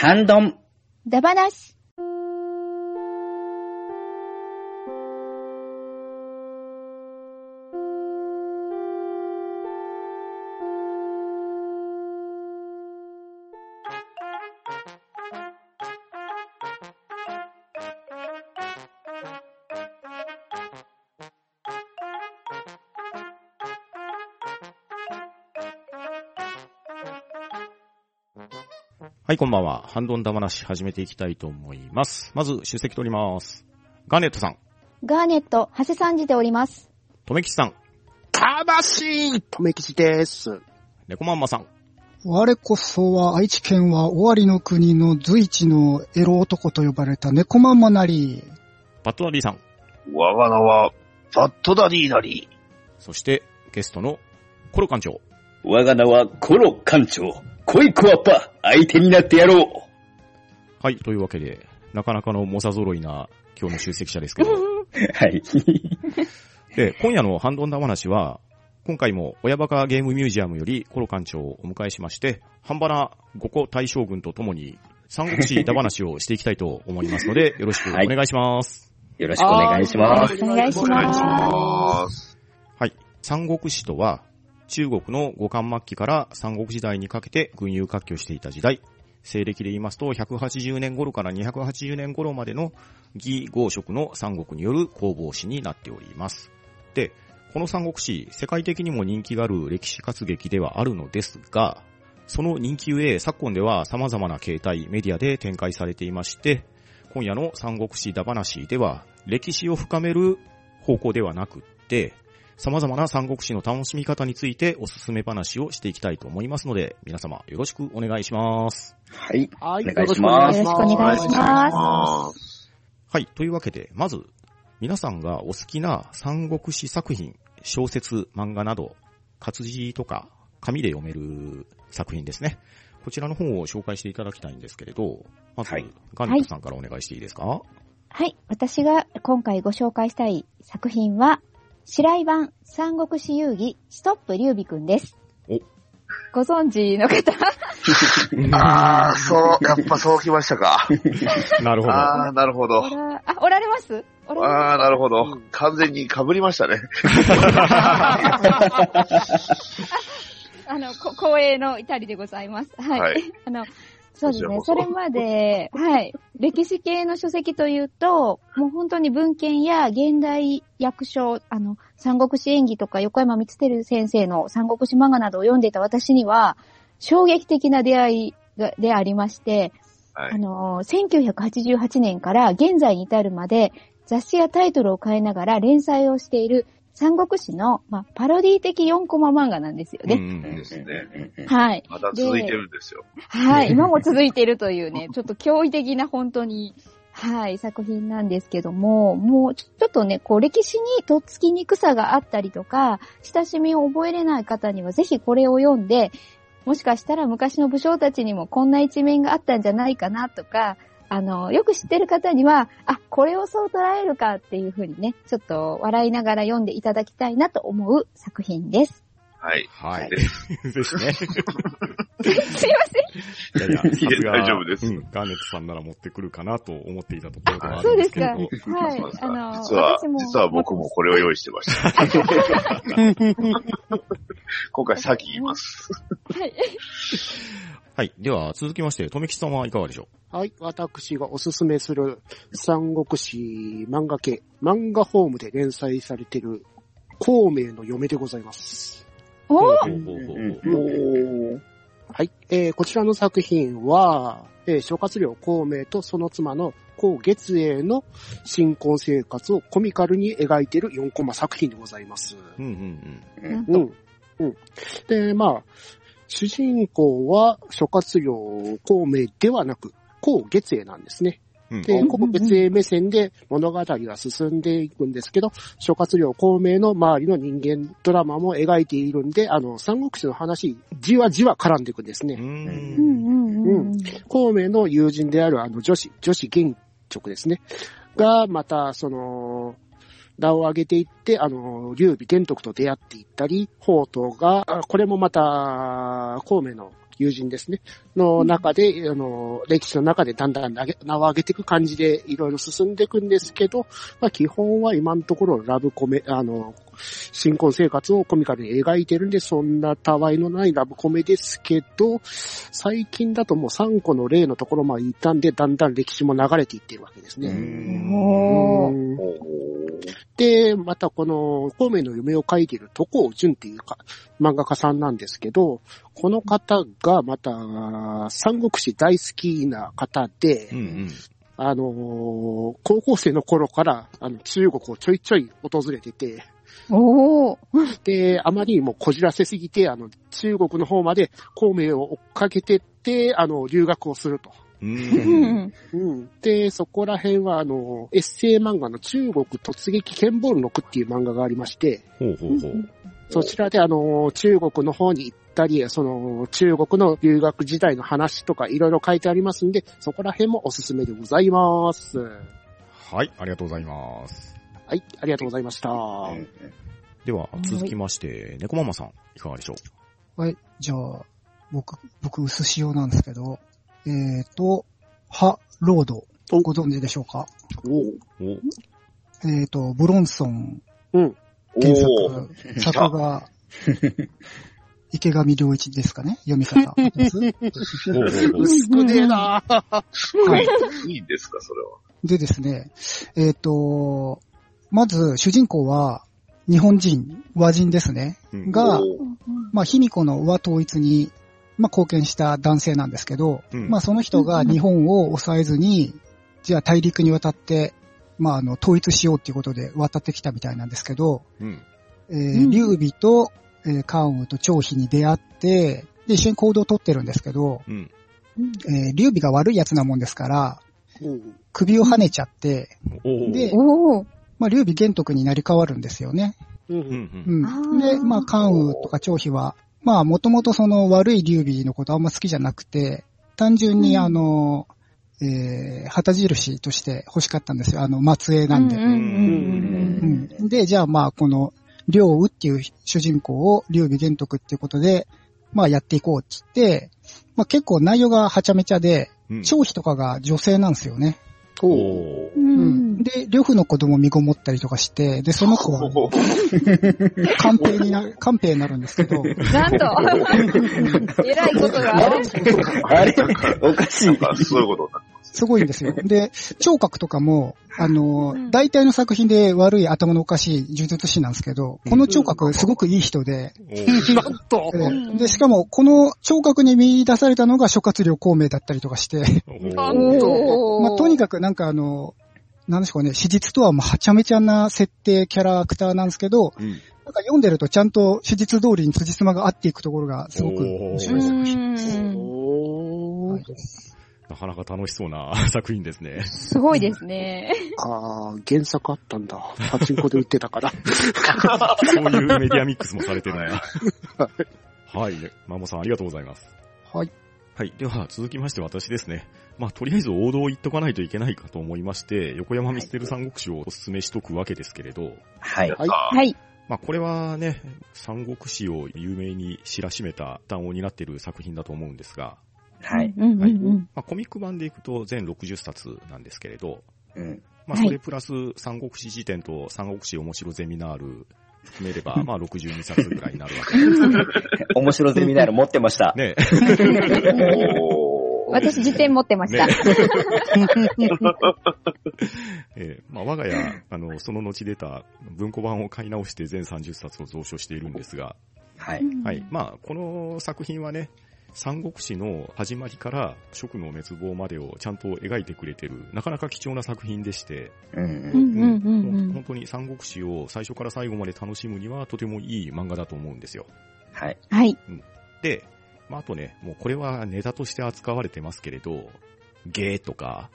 半ドン。ダバなし。はい、こんばんは。ハンドンダ話始めていきたいと思います。まず、出席取ります。ガーネットさん、ガーネット、長谷さんじております。とめきちさん、魂とめきちです。猫まんまさん、我こそは愛知県は終わりの国の随一のエロ男と呼ばれた猫まんまなり。バットナリーさん、我が名は、バッドダディなり。そして、ゲストのコロ館長。我が名はコロ館長。恋コアッパ、相手になってやろう。はい、というわけで、なかなかの猛者揃いな今日の出席者ですけど。はい。で、今夜のハンドンダ話は、今回も親バカゲームミュージアムよりコロ館長をお迎えしまして、半端な五個大将軍とともに、三国志ダ話をしていきたいと思いますので、よろしくお願いします。よろしくお願いします。お願いしお願いしまます。はい。三国志とは、中国の五冠末期から三国時代にかけて軍友割拠していた時代。西暦で言いますと、180年頃から280年頃までの義豪職の三国による攻防史になっております。で、この三国志、世界的にも人気がある歴史活劇ではあるのですが、その人気ゆえ、昨今では様々な形態、メディアで展開されていまして、今夜の三国志だ話では、歴史を深める方向ではなくって、様々な三国志の楽しみ方についておすすめ話をしていきたいと思いますので、皆様よろしくお願いします。はい。はいお願いしますよろしくお願いします。はい。というわけで、まず、皆さんがお好きな三国志作品、小説、漫画など、活字とか、紙で読める作品ですね。こちらの本を紹介していただきたいんですけれど、まず、はいガンさんからお願いしていいですか、はい。私が今回ご紹介したい作品は、白井版三国志遊戯ストップ劉備くんです。おご存知の方？ああ、そう、やっぱそうきましたか。なるほど。ああ、なるほど。あ、おられます？ああ、なるほどうん。完全に被りましたね。す あの、こ光栄の至りでございます。はい。はいあの、そうですね。そそれまで、はい。歴史系の書籍というと、もう本当に文献や現代訳書、あの、三国志演義とか横山光輝先生の三国志漫画などを読んでいた私には、衝撃的な出会いがでありまして、はいあの、1988年から現在に至るまで雑誌やタイトルを変えながら連載をしている三国志の、まあ、パロディ的4コマ漫画なんですよね。うんうんですね。はい。まだ続いてるんですよ。はい。今も続いているというね、ちょっと驚異的な本当に、はい、作品なんですけども、もうちょっとね、こう歴史にとっつきにくさがあったりとか、親しみを覚えれない方にはぜひこれを読んで、もしかしたら昔の武将たちにもこんな一面があったんじゃないかなとか、あの、よく知ってる方には、あ、これをそう捉えるかっていうふうにね、ちょっと笑いながら読んでいただきたいなと思う作品です。はい。はい。で ですね。すいません。いやいや、さすが大丈夫ですうん、ガーネットさんなら持ってくるかなと思っていたところではあそうでするんですけ。ど。はいそうです。かあの、実は実は僕もこれを用意してました。今回先言います。はい。はい。では、続きまして、とめきちさんはいかがでしょはい。私がおすすめする三国志漫画系、漫画ホームで連載されている、孔明の嫁でございます。うおーはい。えー、こちらの作品は、えー、諸葛亮孔明とその妻の孔月英の新婚生活をコミカルに描いている4コマ作品でございます。うんうんうん。うん。で、まあ、主人公は諸葛亮孔明ではなく、孔月英なんですね。うん。で、うん孔月英目線で物語が進んでいくんですけど、諸葛亮孔明の周りの人間ドラマも描いているんで、あの、三国志の話、じわじわ絡んでいくんですね。う。うん。孔明の友人であるあの女子、女子元直ですね。が、また、その、名を上げていって、あの、劉備玄徳と出会っていったり、宝刀が、あこれもまた、孔明の友人ですね、の中で、あの、歴史の中でだんだん名を上げていく感じでいろいろ進んでいくんですけど、まあ基本は今のところラブコメ、あの、新婚生活をコミカルに描いてるんで、そんなたわいのないラブコメですけど、最近だともう3個の例のところまで行ったんで、だんだん歴史も流れていってるわけですね。で、またこの、孔明の夢を描いている渡航淳っていうか、漫画家さんなんですけど、この方がまた、三国志大好きな方で、うんうん。あのー高校生の頃から、あの、中国をちょいちょい訪れてて、おー。で、あまりにもこじらせすぎて、あの、中国の方まで孔明を追っかけてって、あの、留学をすると。う。うんん。うん。で、そこら辺は、あの、エッセイ漫画の中国突撃剣ボールの句っていう漫画がありまして、ほうほうほう。そちらであの、中国の方に行ったり、その、中国の留学時代の話とかいろいろ書いてありますんで、そこら辺もおすすめでございます。はい、ありがとうございます。はい、ありがとうございました。では、続きまして、猫ママさん、いかがでしょはい。じゃあ、僕、僕、薄塩なんですけど、えーと、ハ・ロード、お。ご存知でしょうか？お。ううお。えーと、ブロンソンうん。原おー。作、作が、池上良一ですかね？読み方。薄くねえな。はい。いいんですか、それは。でですね、えっ、と、まず、主人公は、日本人、和人ですね。うんがまあ、卑弥呼の和統一に、まあ、貢献した男性なんですけど、うんまあ、その人が日本を抑えずに、じゃあ大陸に渡って、まあ、あの、統一しようっていうことで渡ってきたみたいなんですけど、うん。えー、劉備と、えー、関羽と張飛に出会って、で、一緒に行動を取ってるんですけど、うん。えー、劉備が悪い奴なもんですから、うん首を跳ねちゃって、で。まあ、劉備玄徳になり変わるんですよね。ううんうんで、まあ、関羽とか張飛は、まあ、もともとその悪い劉備のことあんま好きじゃなくて、単純にうんあの、えー、旗印として欲しかったんですよ。あの、末裔なんで。うんうんうんうんで、じゃあまあ、この、両羽っていう主人公を劉備玄徳っていうことで、まあやっていこうっつって、まあ結構内容がはちゃめちゃで、うん。張飛とかが女性なんですよね。おおうんん。で、両夫の子供身ごもったりとかして、で、その子は、官兵にな、官兵になるんですけど、なんと、えらいことがある。あれおかしい。あそういうことになってます。すごいんですよ。で、聴覚とかも、あの、うん大体の作品で悪い頭のおかしい呪術師なんですけど、この聴覚すごくいい人で、なんとえーで、しかも、この聴覚に見出されたのが諸葛亮孔明だったりとかして、なんおーまあ、とにかくなんかあの、なんでしょうね、史実とはもうはちゃめちゃな設定キャラクターなんですけど、うん。なんか読んでるとちゃんと史実通りに辻褄が合っていくところがすごく面白い作品。うんおーはいなかなか楽しそうな 作品ですね。すごいですね。ああ、原作あったんだ。パチンコで売ってたから。そういうメディアミックスもされてるんだ。はい。マモさんありがとうございます。はい。はい。では、続きまして私ですね。まあ、とりあえず王道を言っとかないといけないかと思いまして、横山ミステル三国志をお勧めしとくわけですけれど、はい。はい。はい。まあ、これはね、三国志を有名に知らしめた端を担っている作品だと思うんですが、はい。まあ、コミック版でいくと全60冊なんですけれど、うん。まあ、はいそれプラス三国志辞典と三国志面白ゼミナール含めれば、まあ、62冊ぐらいになるわけです。面白ゼミナール持ってました。ね。私、辞典持ってました。ね えーまあ、我が家、あの、その後出た文庫版を買い直して全30冊を蔵書しているんですが、はい。はい。まあ、この作品はね、三国志の始まりから蜀の滅亡までをちゃんと描いてくれてる、なかなか貴重な作品でして、うんうん。うんうんうんうん。本当に三国志を最初から最後まで楽しむにはとてもいい漫画だと思うんですよ。はい。はい。で、まあ、あとね、もうこれはネタとして扱われてますけれど、ゲーとか、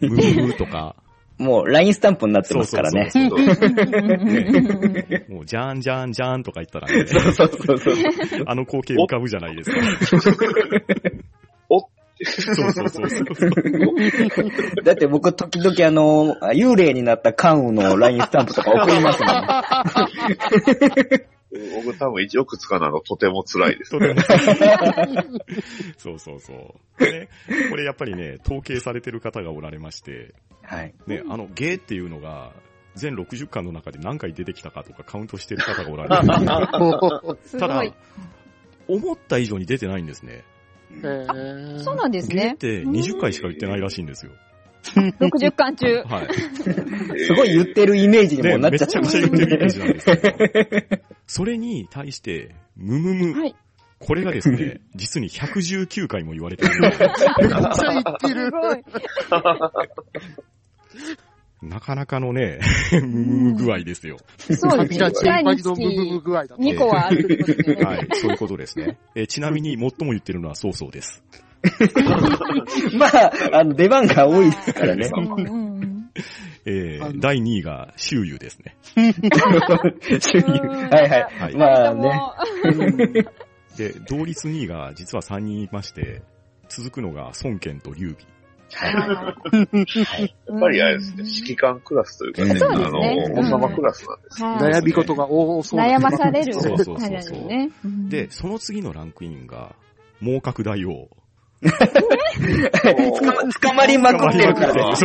むむむとか、もう、ラインスタンプになってますからね。そうそうそう もう、じゃんじゃんじゃんとか言ったらね、そうそうそうそう。あの光景浮かぶじゃないですか。おそうそうそうそう。だって僕、時々あの、幽霊になった関羽のラインスタンプとか送りますもん。僕多分よく使うのはとても辛いです。とてもそうそうそう。でね、これやっぱりね、統計されてる方がおられまして、はい。ね、あの、ゲーっていうのが、全60巻の中で何回出てきたかとかカウントしてる方がおられる ただ思った以上に出てないんですね。えーそうなんですね。ゲーって20回しか言ってないらしいんですよ。60巻中。はい。すごい言ってるイメージにね、もなっめちゃくちゃってますちゃ言ってるイメージなんですけど、それに対して、ムムム、はい。これがですね、実に119回も言われてるめっちゃ言ってする。なかなかのね、ムムム具合ですよ。そうですね。ムムム具合だと。2個はあるってことですよね。はい、そういうことですね。えーちなみに最も言ってるのはそうそうです。まあ、あの、出番が多いですからね。えー第2位が周遊ですね。収入 はいは。はいいまあね。ね。で、同率2位が実は3人いまして、続くのが孫権と劉備。ややっぱりあれですね、指揮官クラスというかね、あねの、王様クラスなんです。悩み事が多そうな悩まされるそうそうそうで、、その次のランクインが、猛角大王。捕ま捕まりまくってるからね。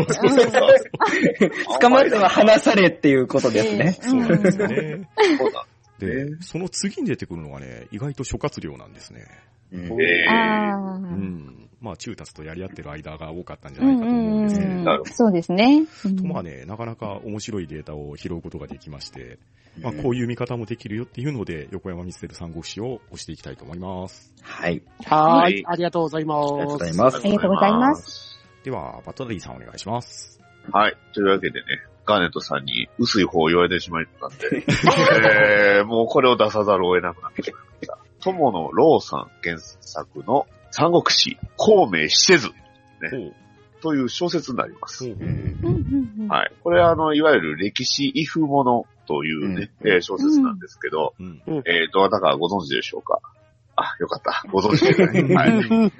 捕まっては離されっていうことですね。ええそうなんですよね。でね、その次に出てくるのがね、意外と諸葛亮なんですね。うんえあうあ。ん。まあ、中達とやり合ってる間が多かったんじゃうんないかと思うんですけれどそうですね。うんとまあね、なかなか面白いデータを拾うことができまして、まあ、こういう見方もできるよっていうので、横山光輝三国志を押していきたいと思います。はい。はいい。ありがとうございます。ありがとうございますありがとうございます。では、バットダディさんお願いします。はい。というわけでね、ガーネットさんに薄い方を言われてしまったんで、えー、もうこれを出さざるを得なくなってしまいました。伴野朗さん原作の三国志、孔明死せずほう。という小説になります。はい。これはあの、いわゆる歴史異風ものというね、えー小説なんですけど、うん。えー、どなたかご存知でしょうか？あ、よかった。ご存知ですね。はい。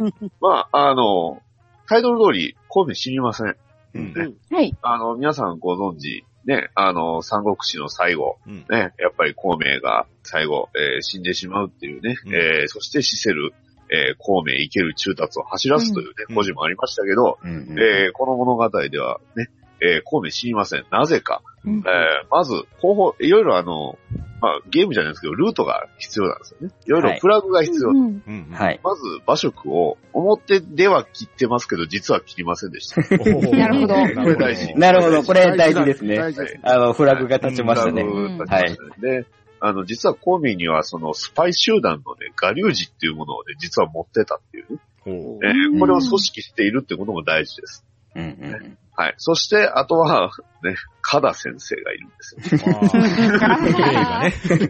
まあ、あの、タイトル通り、孔明死にません。うん。はい。あの、皆さんご存知、ね、あの、三国志の最後、うん。ね、やっぱり孔明が最後、えー死んでしまうっていうね、うんえーそして死せる、えー孔明生ける中達を走らすというね、うんもありましたけど、うんうんえーこの物語ではね、えー孔明死にません。なぜか。うんえーまず、方法、いろいろあの、まあ、ゲームじゃないですけど、ルートが必要なんですよね。いろいろはいフラグが必要。うんうん。はい。まず、馬食を表では切ってますけど、実は切りませんでした。なるほどなこれ大事なるほど、これ大事ですね。大事ですね。あの、フラグが立ちましたね。フラグ立ちましたねで、あの、実は孔明にはそのスパイ集団のね、ガリュウジっていうものをね、実は持ってたっていうね。えーこれを組織しているっていうことも大事です。うんうんはい。そして、あとは、ね、カダ先生がいるんですよ。ね。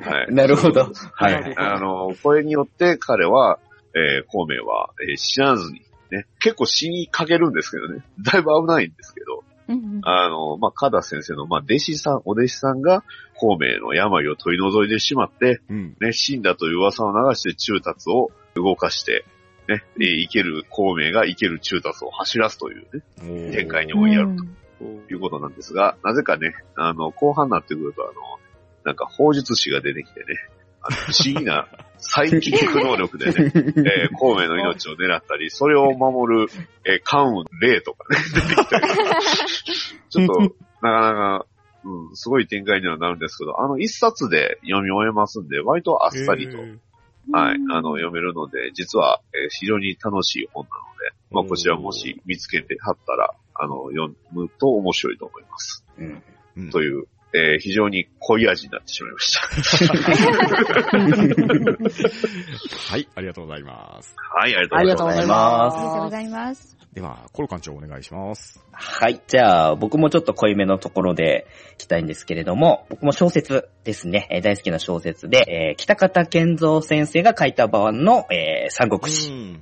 はいうん。なるほど。ははいい。あの、これによって彼は、えー、孔明は、えー死なずに、ね、結構死にかけるんですけどね、だいぶ危ないんですけど、うんあの、まあ、カダ先生の、まあ、弟子さん、お弟子さんが、孔明の病を取り除いてしまって、うん。ね、死んだという噂を流して中達を動かして、ね、えー生ける孔明が生ける中達を走らすというね、展開にうん追いやるということなんですが、なぜかね、あの、後半になってくると、あの、なんか、法術師が出てきてね、あの不思議なサイキック能力でね、えー孔明の命を狙ったり、それを守る、えー関羽霊とかね、出てきたり。ちょっと、なかなか、うん、すごい展開にはなるんですけど、あの一冊で読み終えますんで、割とあっさりと、はい、あの、読めるので、実は、えー非常に楽しい本なので、まあ、こちらもし見つけてはったら、あの、読むと面白いと思います。うんうんという、えー非常に濃い味になってしまいました。はい、ありがとうございます。はい、ありありがとうございがとうございます。ありがとうごまざいます。では、コロ館長お願いします。はい。じゃあ、僕もちょっと濃いめのところで聞きたいんですけれども、僕も小説ですね。えー大好きな小説で、えー北方健三先生が書いた版の、えー三国志。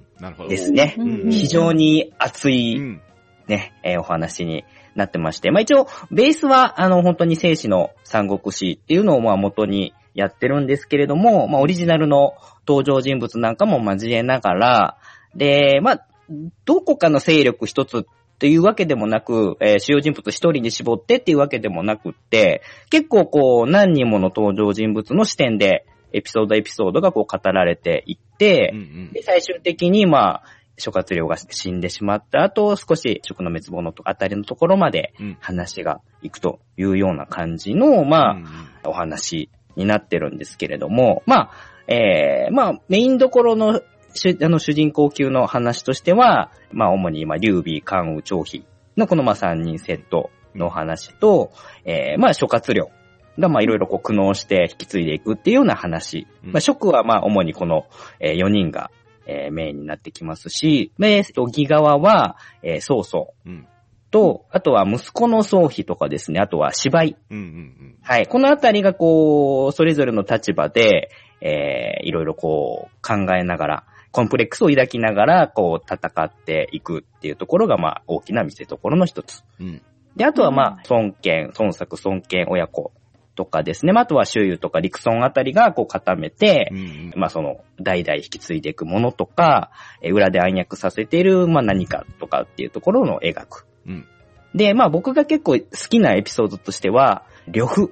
ですね。うん非常に熱ういん。ね、えーお話になってまして、まあ一応、ベースは、あの、本当に生死の三国志っていうのをまあ元にやってるんですけれども、まあオリジナルの登場人物なんかも交えながら、で、まあ、どこかの勢力一つっていうわけでもなく、えー主要人物一人に絞ってっていうわけでもなくって、結構こう、何人もの登場人物の視点でエピソードエピソードがこう語られていって、うんうん。で、最終的に、まあ、諸葛亮が死んでしまった後、少し食の滅亡のあたりのところまでうん。話がいくというような感じの、まあ、うんうん。お話になってるんですけれども、まあ、えー、まあ、メインどころの主あの主人公級の話としては、まあ、主に今、劉備、関羽、張飛のこのまあ3人セットの話と、えー、まあ、諸葛亮がまあ、いろいろこう苦悩して引き継いでいくっていうような話。うんまあ、職はまあ、主にこの、え4人が、えーメインになってきますし、で、義側は、えー、曹操うんと、あとは息子の曹丕とかですね、あとは芝居。うんうんはい。このあたりがこう、それぞれの立場で、えー、いろいろこう、考えながら、コンプレックスを抱きながら、こう、戦っていくっていうところが、まあ、大きな見せ所の一つ。うんで、あとはまあ、孫権、孫作、孫権親子とかですね。まあ、あとは周遊とか陸孫あたりがこう固めてう、んうんまあ、その、代々引き継いでいくものとか、えー裏で暗躍させている、まあ、何かとかっていうところの描く。うんで、まあ、僕が結構好きなエピソードとしては、呂布うん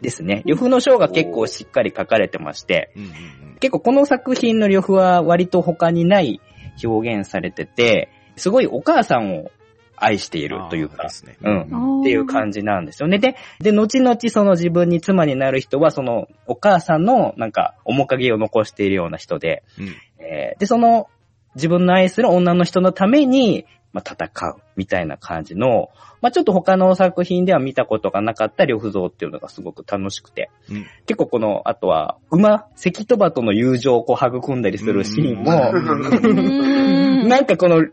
ですね。呂布の章が結構しっかり書かれてまして、うんうん結構この作品の呂布は割と他にない表現されてて、すごいお母さんを愛しているというかね。うん。っていう感じなんですよね。で、で、後々その自分に妻になる人は、そのお母さんのなんか面影を残しているような人で、うん。えーで、その自分の愛する女の人のために、まあ、戦うみたいな感じの、まあ、ちょっと他の作品では見たことがなかった呂布像っていうのがすごく楽しくて、うん結構この、あとは、馬、関戸馬との友情をこう育んだりするシーンも、うんなんかこの、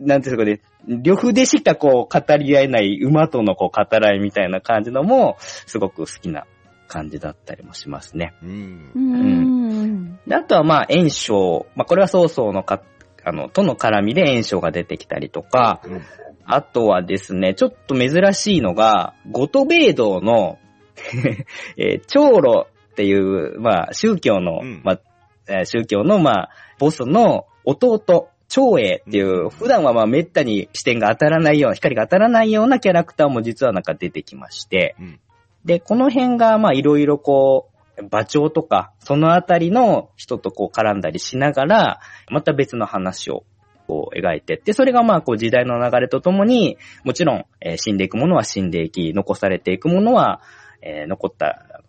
なんていうかね、呂布でしかこう語り合えない馬とのこう語らいみたいな感じのも、すごく好きな感じだったりもしますね。うんうん。であとはまあ、炎章。まあ、これは曹操のか、あの、との絡みで炎章が出てきたりとか、うん。あとはですね、ちょっと珍しいのが、ゴトベイ道の、えー長老っていう、まあ、宗教の、うん。まあ、えー宗教の、まあ、ボスの弟、長英っていう、普段はまあ、滅多に視点が当たらないような、光が当たらないようなキャラクターも実はなんか出てきまして、うん。で、この辺が、まあ、いろいろこう、馬長とか、そのあたりの人とこう絡んだりしながら、また別の話をこう描いてって、それがまあこう時代の流れとともに、もちろん、えー死んでいくものは死んでいき、残されていくものは、えー残った、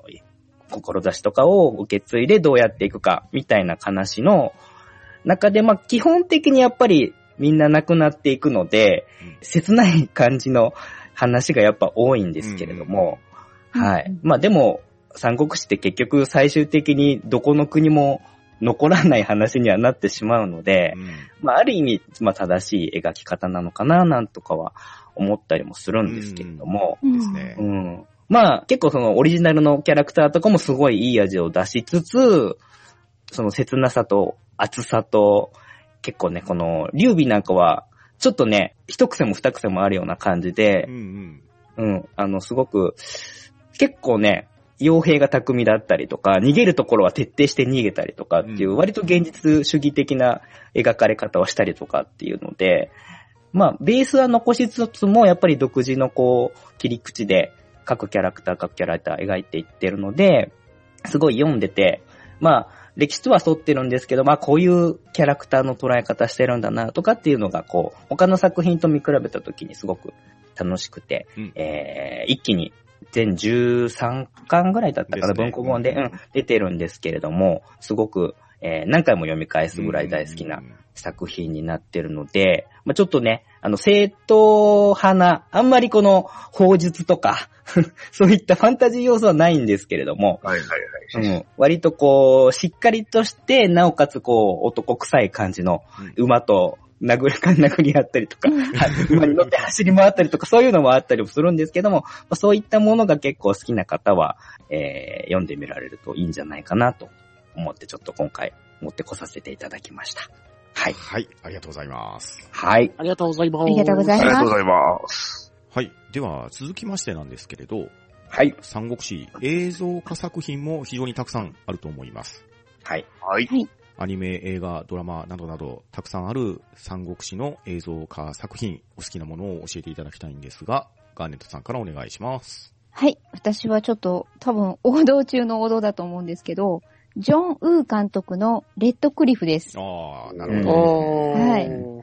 志とかを受け継いでどうやっていくか、みたいな話の中で、まあ基本的にやっぱりみんな亡くなっていくので、うん切ない感じの話がやっぱ多いんですけれども、うんはい。まあでも、三国志って結局最終的にどこの国も残らない話にはなってしまうので、うん。まあある意味、まあ正しい描き方なのかな、なんとかは思ったりもするんですけれども、うん。ですね。う。ん。まあ結構そのオリジナルのキャラクターとかもすごいいい味を出しつつ、その切なさと熱さと、結構ね、この劉備なんかは、ちょっとね、一癖も二癖もあるような感じでう、ん。うん、あの、すごく、結構ね、傭兵が巧みだったりとか、逃げるところは徹底して逃げたりとかっていう、うん。割と現実主義的な描かれ方をしたりとかっていうので、まあ、ベースは残しつつも、やっぱり独自のこう、切り口で、各キャラクター、各キャラクター描いていってるので、すごい読んでて、まあ、歴史とは沿ってるんですけど、まあ、こういうキャラクターの捉え方してるんだな、とかっていうのが、こう、他の作品と見比べた時にすごく楽しくて、うん。えー一気に全13巻ぐらいだったかな、ね。文庫本で、うん。うん、出てるんですけれども、すごく、えー何回も読み返すぐらい大好きな作品になってるので、まあ、ちょっとね、あの、正統派な、あんまりこの、法術とか、そういったファンタジー要素はないんですけれども、はいはいはい。うん、割とこう、しっかりとして、なおかつこう、男臭い感じの馬と殴り、殴り合ったりとか、馬に乗って走り回ったりとか、そういうのもあったりもするんですけども、まあそういったものが結構好きな方は、えー読んでみられるといいんじゃないかなと思って、ちょっと今回持ってこさせていただきました。はい。はい、ありがとうございます。はい。ありがとうございます。ありがとうございますありがとうございます。はい。では、続きましてなんですけれど、はい。三国志映像化作品も非常にたくさんあると思います。はい。はい。アニメ、映画、ドラマなどなど、たくさんある三国志の映像化作品、お好きなものを教えていただきたいんですが、ガーネットさんからお願いします。はい。私はちょっと多分王道中の王道だと思うんですけど、ジョン・ウー監督のレッドクリフです。ああ、なうんるほど。はい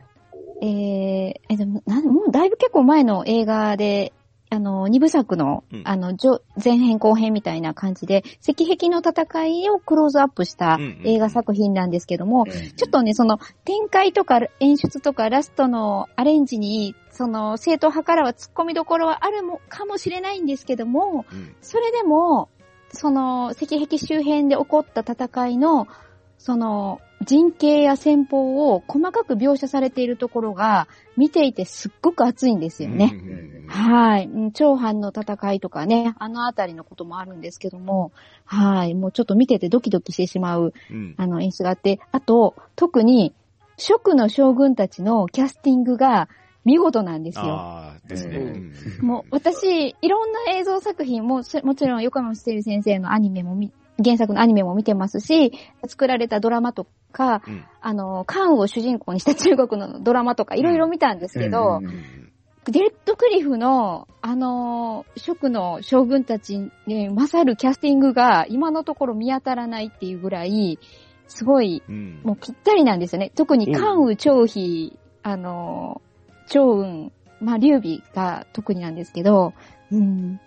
えー、え、でも、なんもうだいぶ結構前の映画で、あの、二部作のうん、あの、上前編後編みたいな感じで、石壁の戦いをクローズアップしたうんうん映画作品なんですけども、ちちょっとね、その、展開とか演出とかラストのアレンジに、その、正統派からは突っ込みどころはあるもかもしれないんですけども、うん。それでも、その、石壁周辺で起こった戦いの、その、人形や戦法を細かく描写されているところが、見ていてすっごく熱いんですよね。うんうんうんはい。うん長藩の戦いとかね、あのあたりのこともあるんですけども、はい。もうちょっと見ててドキドキしてしまう、うんあの演出があって、あと、特に、蜀の将軍たちのキャスティングが見事なんですよ。ああ、ですね。うもう私、いろんな映像作品も、そもちろん横山してる先生のアニメも見、原作のアニメも見てますし、作られたドラマとか、うん。あの、カンを主人公にした中国のドラマとかいろいろ見たんですけど、デレッドクリフの、あのー、蜀の将軍たちに勝るキャスティングが今のところ見当たらないっていうぐらい、すごい、うん。もうぴったりなんですよね。特に関羽、張飛、あのー、張雲、まあ、劉備が特になんですけど、うん。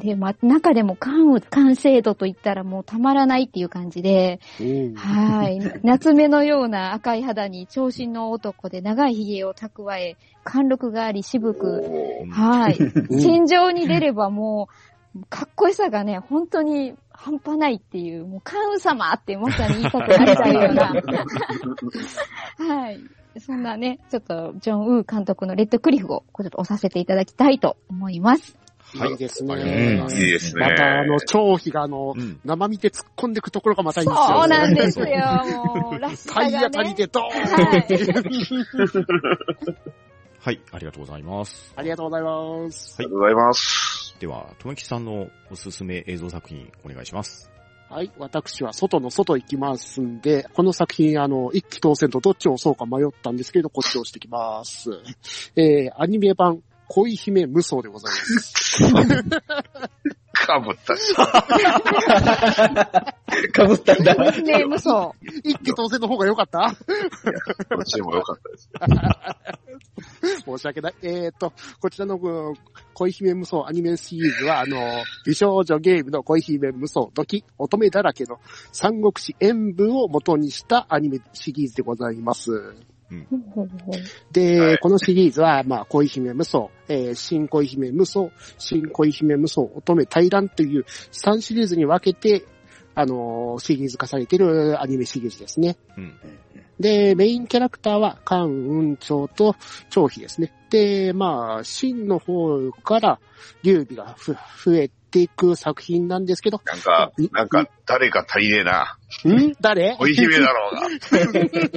で、まあ、中でも関羽、完成度といったらもうたまらないっていう感じで、うんはい。夏目のような赤い肌に長身の男で長い髭を蓄え、貫禄があり渋く、うんはい。うん戦場に出ればもう、かっこよさがね、本当に半端ないっていう、もう、関羽様ってまさに言いたくなっちゃうような。はい。そんなね、ちょっと、ジョン・ウー監督のレッドクリフを、ちょっと押させていただきたいと思います。はいいいですありがとうございねま。すいいですね。また、あの、張飛があの、うん生身で突っ込んでいくところがまたいいんですよ。そうなんですよ、もう、らしさがね。体当たりでドーンはい。はい、ありがとうございます。ありがとうございます。ありがとうございます。では、とめきさんのおすすめ映像作品お願いします。はい。私は外の外行きますんで、この作品、あの、一気当選とどっちを押そうか迷ったんですけど、こっちを押してきます。えー、アニメ版、恋姫無双でございます。かぶったし。かぶったんだ。ね、無双。一気当選の方が良かった？どっちでもよかったです。申し訳ない。えーと、こちらのうん恋姫無双アニメシリーズは、あの、美少女ゲームの恋姫無双時、乙女だらけの三国志演武を元にしたアニメシリーズでございます。で、はいこのシリーズは、まあ、恋姫無双、えー新恋姫無双、新恋姫無双、乙女大乱という3シリーズに分けて、あのーシリーズ化されているアニメシリーズですね。うん。で、メインキャラクターは、関雲長と長飛ですね。で、まあ、真の方から、劉備がふ増えていく作品なんですけど、なんか、なんか、誰か足りねえな。ん？誰？恋姫だろうが。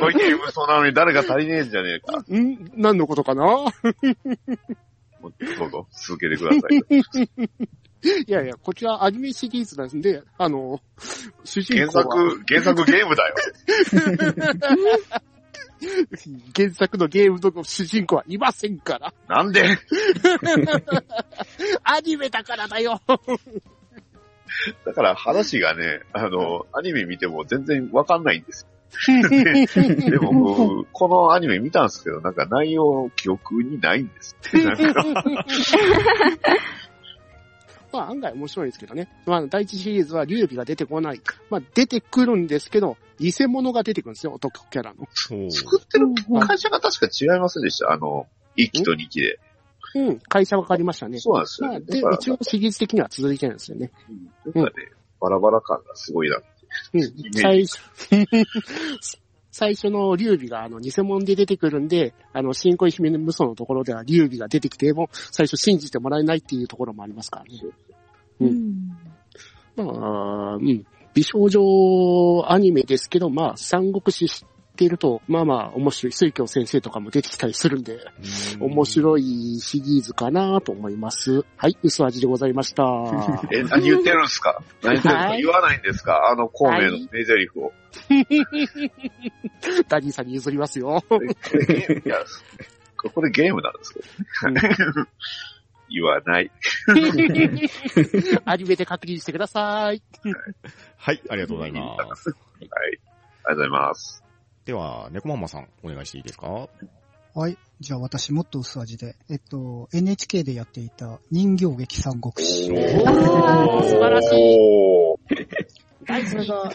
恋姫無双なのに誰か足りねえんじゃねえか。ん？何のことかな？もうどうぞ、続けてください。いやいや、こちらアニメシリーズなんで、あの、主人原公は、作、原作ゲームだよ。原作のゲームの主人公はいませんから。なんで？アニメだからだよ。だから話がね、あの、アニメ見ても全然わかんないんですよ。でも僕、このアニメ見たんですけど、なんか内容、記憶にないんです。なんかまあ案外面白いですけどね。まあ第一シリーズは劉備が出てこない。まあ出てくるんですけど、偽物が出てくるんですよ、男キャラの。そう。作ってる会社が確か違いませんでした？あの、1期と2期で。うん、会社は変わりましたね。そうなんですよまあ、ね。で、一応シリーズ的には続いてるんですよね。うんなんかね、バラバラ感がすごいな。うんメー、ジ最初、最初の劉備があの偽物で出てくるんで、あの、新恋姫の無双のところでは劉備が出てきても、最初信じてもらえないっていうところもありますからね。ううんん。まあ、うん。美少女アニメですけど、まあ、三国志知っていると、まあまあ、面白い。水京先生とかも出てきたりするんで、面白い。いシリーズかなと思います。はい、薄味でございました。え、何言ってるんですか？何言ってるんですかはい言わないんですか？あの、孔明の名台詞を。ダニーさんに譲りますよ。いやこれゲームなんですけどね。言わない。アニメで確認してください。はい、ありがとうございます。はい。ありがとうございます。では、猫マンマさん、お願いしていいですか？はい。じゃあ私もっと薄味で。えっと、NHK でやっていた人形劇三国志。素晴らしい。大。それが、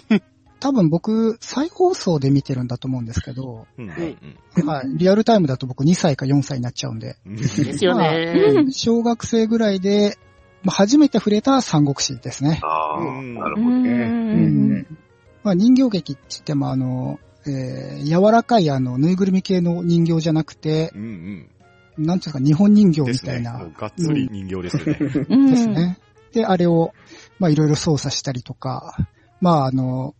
多分僕、再放送で見てるんだと思うんですけど、うん、うんはい。リアルタイムだと僕2歳か4歳になっちゃうんで、うん。ですよね。小学生ぐらいで、まあ、初めて触れた三国志ですね。ああ、うんうなるほどね。ん。まあ、人形劇って言ってもあの、えー、柔らかいあの、ぬいぐるみ系の人形じゃなくて、うんなんていうか日本人形。みたいな、もうがっつり人形ですよね。うんですね。で、あれを、まあ、いろいろ操作したりとか、まあ、あの、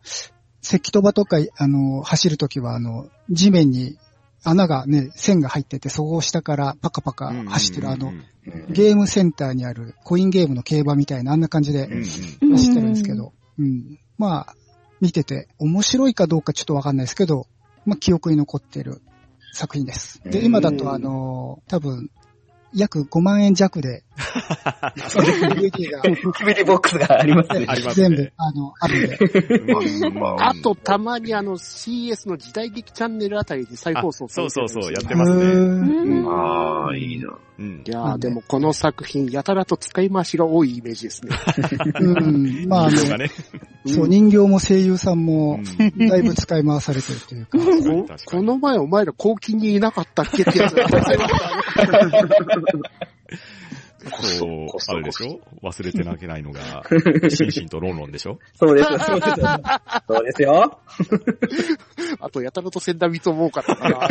石器飛ばとか、あの、走るときは、あの、地面に穴がね、線が入ってて、そこを下からパカパカ走ってる、あの、うんゲームセンターにあるコインゲームの競馬みたいな、あんな感じでうんうん。うん走ってるんですけど、うん。まあ、見てて、面白いかどうかちょっとわかんないですけど、まあ、記憶に残ってる作品です。で、うん今だとあの、多分、約5万円弱で、DVD が DVD ボックスがありますね。あります全部ね。、あの、あるんで。うんあと、たまにあの CS の時代劇チャンネルあたりで再放送あそうそうそう、やってうますね。ーんああ、いいな。うんい。やーでもこの作品、やたらと使い回しが多いイメージですね。うん。まあ、あの、人形がね。そう、人形も声優さんもう、んだいぶ使い回されてるというか。この前お前ら後期にいなかったっけってやつがございましたね。コストそうあれでしょ？忘れてなきゃいけないのが、シンシンとロンロンでしょ？そうですよ、そうですよ。そうですよ。あと、やたらと先端見つも多かったから。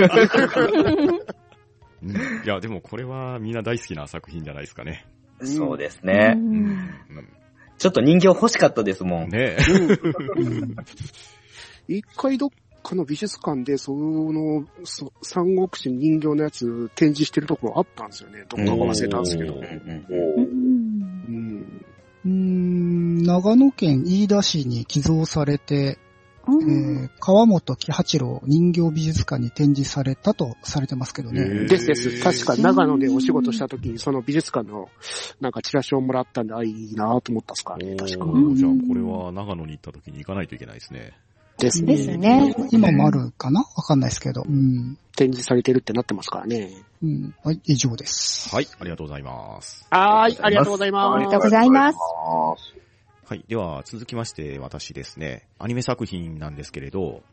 うんいや、でもこれはみんな大好きな作品じゃないですかね。そうですね。うんちょっと人形欲しかったですもん。ねうん一回どっかの美術館で、その、そ三国志人形のやつ展示してるところあったんですよね。どっかか忘れたんですけどお。うんうんおーうん。うーん長野県飯田市に寄贈されて、えー川本喜八郎人形美術館に展示されたとされてますけどね。ですです。確か長野でお仕事した時に、その美術館の、なんかチラシをもらったんで、あ、いいなと思ったんですかね。確か。じゃあこれは長野に行った時に行かないといけないですね。ですね。ですね。今もあるかな？わかんないですけど。うん。展示されてるってなってますからね。うん。はい、以上です。はい、ありがとうございます。はーい、ありがとうございあますりがとう。ございます。はい。では、続きまして、私ですね、アニメ作品なんですけれど、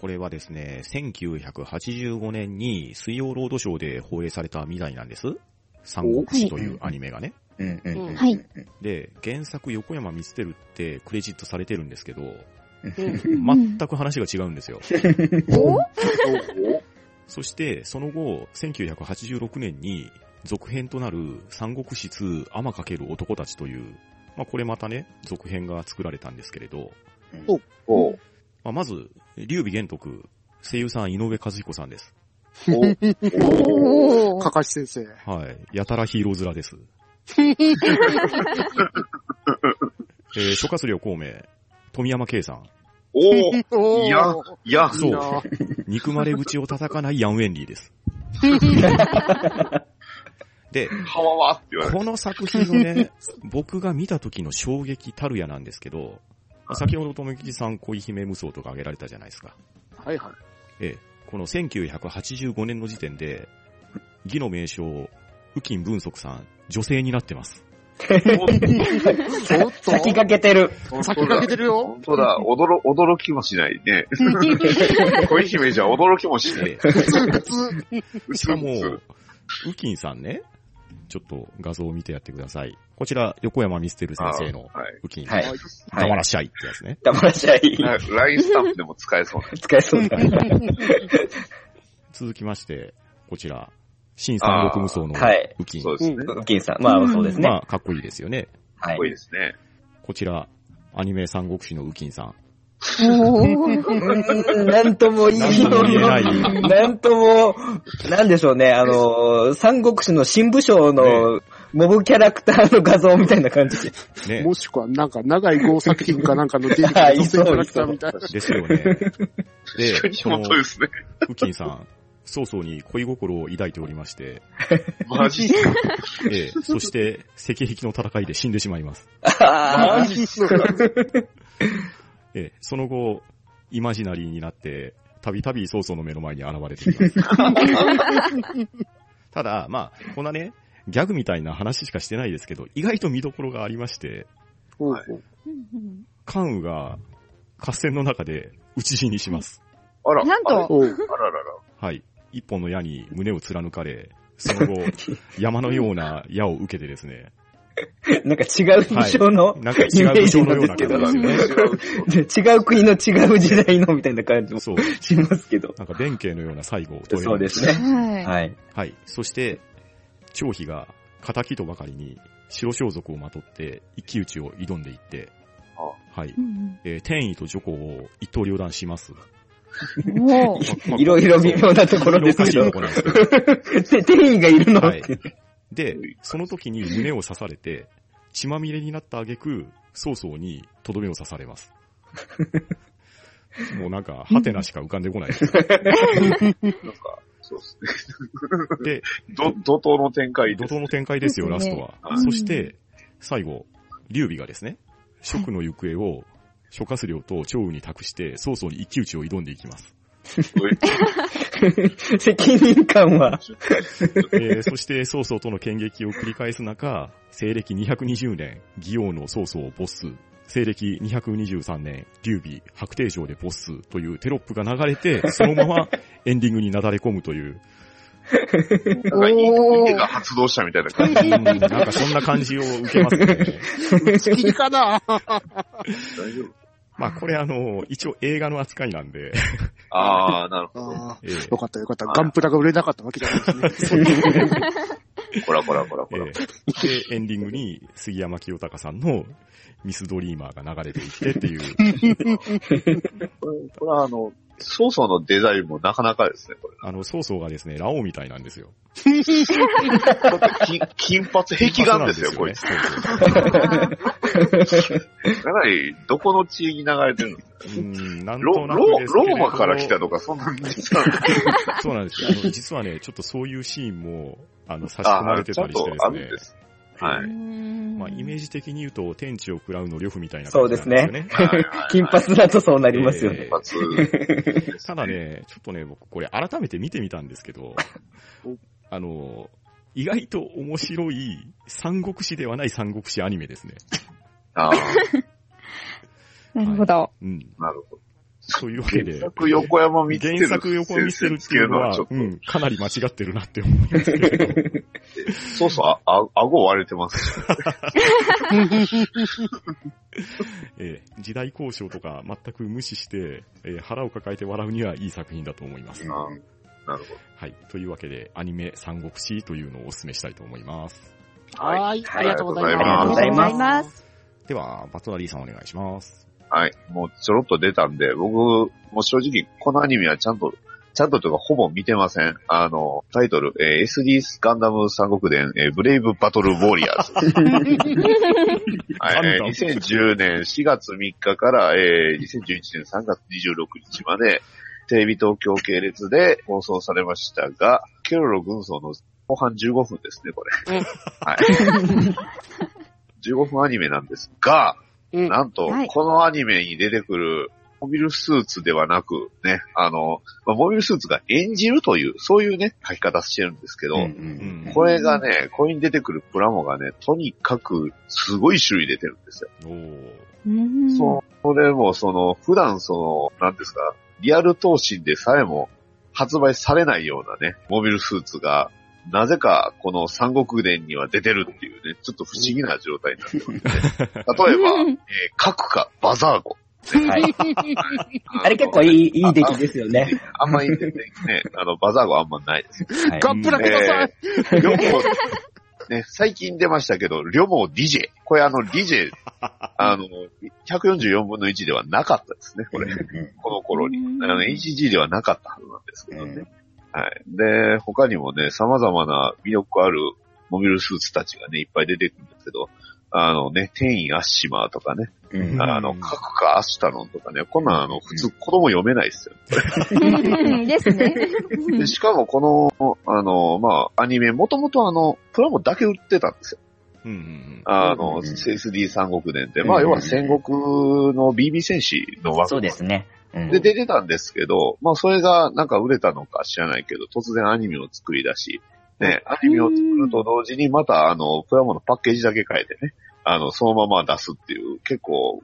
これはですね、1985年に水曜ロードショーで放映された未来なんです。三国志というアニメがね。うんうんうんはい。で、原作横山光輝ってクレジットされてるんですけど、うん全く話が違うんですよ。お？そして、その後、1986年に続編となる三国志2天かける男たちという、まあこれまたね、続編が作られたんですけれど、お？ーまあ、まず、劉備玄徳、声優さん井上和彦さんです。お？かかし先生。はい。やたらヒーロー面です。えー、諸葛亮孔明、富山圭さん、おーおーいや、いや、そう憎まれ口を叩かないヤンウェンリーです。で。この作品をね、僕が見た時の衝撃たるやなんですけど、先ほど富吉さん恋姫無双とか挙げられたじゃないですか。はいはい。ええ、この1985年の時点で、義の名称、右近文則さん、女性になってます。おっと先駆けてる。先駆けてるよ本。当だ、驚、驚きもしないね。恋姫じゃ驚きもしない。しかも普通、右近さんね、ちょっと画像を見てやってください。こちら、横山ミステル先生のあはい右近、はい。黙らっしゃいってやつね。黙らっしゃい。な LINE スタンプでも使えそうな。使えそうだ。続きまして、こちら、新三国無双のあーはい右近。そうですね。ウキンさん。まあ、そうですね。まあ、かっこいいですよね。はいかっこいい。ですね。こちら、アニメ三国志の右近さん。うんなんとも言なんとも言えないなんとも、なんでしょうね、あの、三国志の新武将のモブキャラクターの画像みたいな感じ。ね。もしくは、なんか、長い号作品かなんかの出てきたキャラクターみたいな。ですよね。で、この本当ですね。右近さん、曹操に恋心を抱いておりまして、マジっすか？ええそして、石壁の戦いで死んでしまいます。あマジっすか？ええその後、イマジナリーになって、たびたび曹操の目の前に現れています。ただ、まあ、こんなね、ギャグみたいな話しかしてないですけど、意外と見どころがありまして、ほうほう関羽が合戦の中で討ち死にします。あら、なんとあららら。はい。一本の矢に胸を貫かれ、その後、山のような矢を受けてですね、ーなんか違う武将の、なんか違う武将のような感じですよね。違う国の違う時代のみたいな感じもそう。しますけど。なんか弁慶のような最後を遂げそうですね。はい。はい。はい。そして、張飛が仇とばかりに白装束をまとって一騎打ちを挑んでいって、はい。うんえー天意と女皇を一刀両断します。うんもう、いろいろ微妙なところですけど 店員がいるの、はいで、その時に胸を刺されて、血まみれになった挙句、曹操にとどめを刺されます。もうなんか、ハテナしか浮かんでこないです。なんか、そうですね。で、ど、怒涛の展開です。怒涛の展開ですよ、ラストは。はいそして、最後、劉備がですね、蜀の行方を諸葛亮と趙雲に託して、曹操に一騎打ちを挑んでいきます。責任感は。えーそして曹操との剣撃を繰り返す中、西暦220年、義王の曹操をボス、西暦223年、劉備、白帝城でボスというテロップが流れて、そのままエンディングになだれ込むという、なんか、家が発動したみたいな感じ。うんなんかそんな感じを受けますね。打ち切りかな大丈夫まあこれあの、一応映画の扱いなんで、ああ、なるほど。よかったよかった。ガンプラが売れなかったわけじゃないですね。こらこらこらこら。えーで、エンディングに杉山清隆さんのミスドリーマーが流れていってっていう、これはあの、曹操のデザインもなかなかですね、これ。あの、曹操がですね、ラオウみたいなんですよ。金 金髪壁眼ですよ、こいつ。かなり、どこの地域に流れてるんですかうーん、なんロとなくロローマから来たとか、そんな実は、そうなんですよ。実はね、ちょっとそういうシーンも、あの、差し込まれてたりしてですねるんで。す。はい。まあ、イメージ的に言うと、天地を食らうの呂布みたいなそう感じなんですよね。はいはいはい金髪だとそうなりますよね。え金髪ただね、ちょっとね、僕これ改めて見てみたんですけど、あの、意外と面白い三国志ではない三国志アニメですね。ああ、なるほど。うん。なるほど。そういうわけで原、作横山見てる。原作横見せるっていうのはうん、かなり間違ってるなって思いますけれど。そうそう、あ、あ、顎割れてます。えー時代交渉とか全く無視して、えー腹を抱えて笑うにはいい作品だと思います。あなるほはい。というわけで、アニメ三国志というのをお勧めしたいと思います。ど。はい。ありがとうございありがとうごます。ざいますます。では、バトナリーさんお願いします。はい。もうちょろっと出たんで、僕、もう正直、このアニメはちゃんと、ちゃんとというか、ほぼ見てません。あの、タイトル、えー SD ガンダム三国伝、えーブレイブバトルウォリアーズ。はい、えー2010年4月3日から、えー2011年3月26日まで、テレビ東京系列で放送されましたが、ケロロ軍曹の後半15分ですね、これ。はい。15分アニメなんですが、うんなんとはい、このアニメに出てくる、モビルスーツではなく、ね、あの、まあモビルスーツが演じるという、そういうね、書き方してるんですけど、うんううんん。これがね、これに出てくるプラモがね、とにかくすごい種類出てるんですよ。おーうんそれも、その、普段その、なんですか、リアル闘神でさえも発売されないようなね、モビルスーツが、なぜかこの三国伝には出てるっていうね、ちょっと不思議な状態になってますね。例えば、えー、核かバザーゴ。はい。あれ結構いい、いい出来ですよね。あんまいいんでね、ねあの、バザーゴあんまないです。はいガンプラください。えー、ね、最近出ましたけど、リョモ DJ。これあの、DJ、あの、144分の1ではなかったですね、これ。この頃に。あの、HG ではなかったはずなんですけどね。はい。で、他にもね、様々な魅力あるモビルスーツたちがね、いっぱい出てくるんですけど、あのね、天員アッシマーとかね、うん。あの、カクカアスタロンとかね、こんなんあの、普通子供読めないですよ。う んですね。でしかもこの、あの、まあ、アニメ、もともとあの、プラモだけ売ってたんですよ。うんうんあの、うん SD 三国伝って、うんまあ、要は戦国の BB 戦士の枠そうですね。うん。で出てたんですけど、まあ、それがなんか売れたのか知らないけど、突然アニメを作り出し、ね、アニメを作ると同時にまた、あの、プラモのパッケージだけ変えてね、あの、そのまま出すっていう、結構、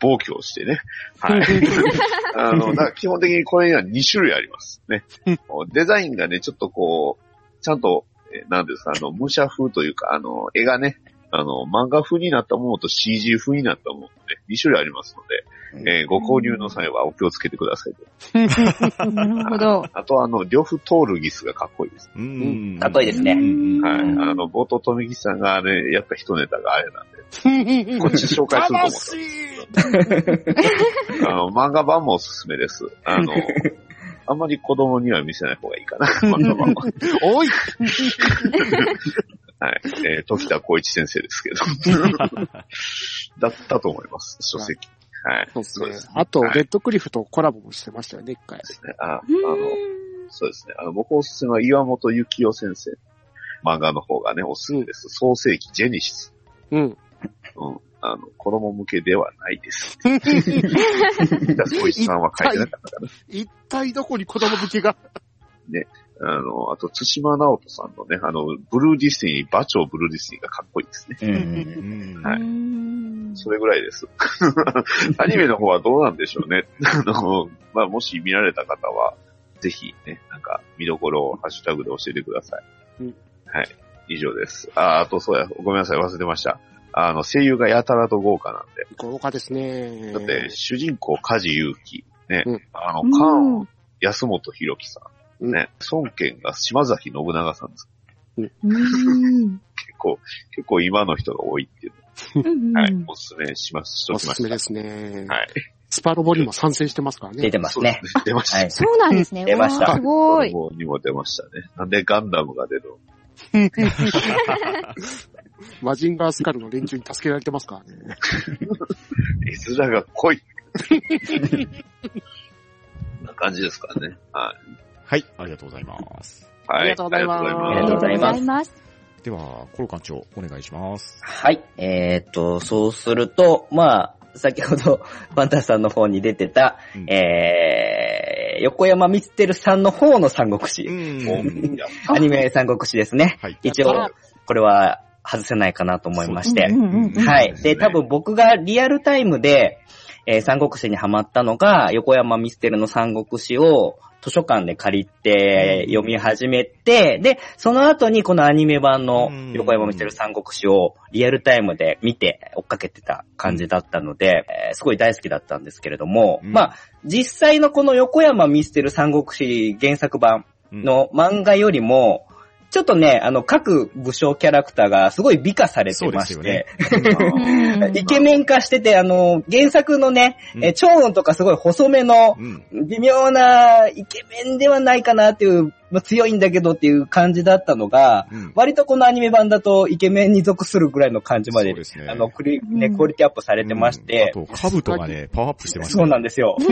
暴挙をしてね。はい。あの、だ基本的にこれには2種類あります。ね。デザインがね、ちょっとこう、ちゃんと、えーなんですか、あの、武者風というか、あの、絵がね、あの、漫画風になったものと CG 風になったもので、2種類ありますので、えーご購入の際はお気をつけてくださいと。なるほど。あと、あの、両夫トールギスがかっこいいです。うんうん。かっこいいですねうんはい。あの、冒頭富木さんがね、やった一ネタがあれなんで、こっち紹介すると思ったんですけど、あの、漫画版もおすすめです。あの、あんまり子供には見せない方がいいかな、漫画版は。おい はい。えー、時田光一先生ですけど。だったと思います、書籍。はい。そうですね。あと、はいレッドクリフとコラボもしてましたよね、一回。ですね。あ、あの、そうですね。あの、僕おすすめは岩本幸雄先生。漫画の方がね、おすすめです。創世紀ジェニシス。うん。うん。あの、子供向けではないです。田光一さんは書いてなかったかな。一体どこに子供向けが？あの、あと、津島直人さんのね、あの、ブルーディスニー、馬長ブルーディスニーがかっこいいですね。はいうんそれぐらいです。アニメの方はどうなんでしょうね。あの、まあ、もし見られた方は、ぜひね、なんか、見どころをハッシュタグで教えてください。うんはい。以上です。あ、あとそうや、ごめんなさい、忘れてました。あの、声優がやたらと豪華なんで。豪華ですね。だって、主人公、梶裕貴。ね、うんあの、うん菅安本博樹さん。うんね、孫権が島崎信長さんです。うん 結構、結構今の人が多いっていうはい、おすすめします、しとおきました。すすめですね。はい。スパロボにも参戦してますから出ね。てますね。そうですね。出ました。はい。そうなんですね。出ましたすごい。こにも出ましたね。なんでガンダムが出るの？マジンガースカルの連中に助けられてますからね。絵面が濃い。こんな感じですからね。はい。はい、ありがとうございます。はい。ありがとうございますありがとうございます。では、コロ館長、お願いします。はい。えーっと、そうすると、まあ、先ほど、ファンタさんの方に出てた、うんえー、横山光輝さんの方の三国う志。ん。アニメ三国志ですね。はい。一応、これは外せないかなと思いまして。う。んうんうんうん。はい。で、多分僕がリアルタイムで、えー三国志にハマったのが、横山ミステルの三国志を図書館で借りて読み始めて、で、その後にこのアニメ版の横山ミステル三国志をリアルタイムで見て追っかけてた感じだったので、えーすごい大好きだったんですけれども、うん。まあ、実際のこの横山ミステル三国志原作版の漫画よりも、ちょっとね、あの、各武将キャラクターがすごい美化されてまして、うん。イケメン化してて、あの、原作のね、うん。え超音とかすごい細めの、うん。微妙なイケメンではないかなっていう、まあ強いんだけどっていう感じだったのが、うん。割とこのアニメ版だとイケメンに属するぐらいの感じまで、ですね。あの、クリ、ね、うんクオリティアップされてまして、うんあと、兜がね、パワーアップしてました。そうなんですよ。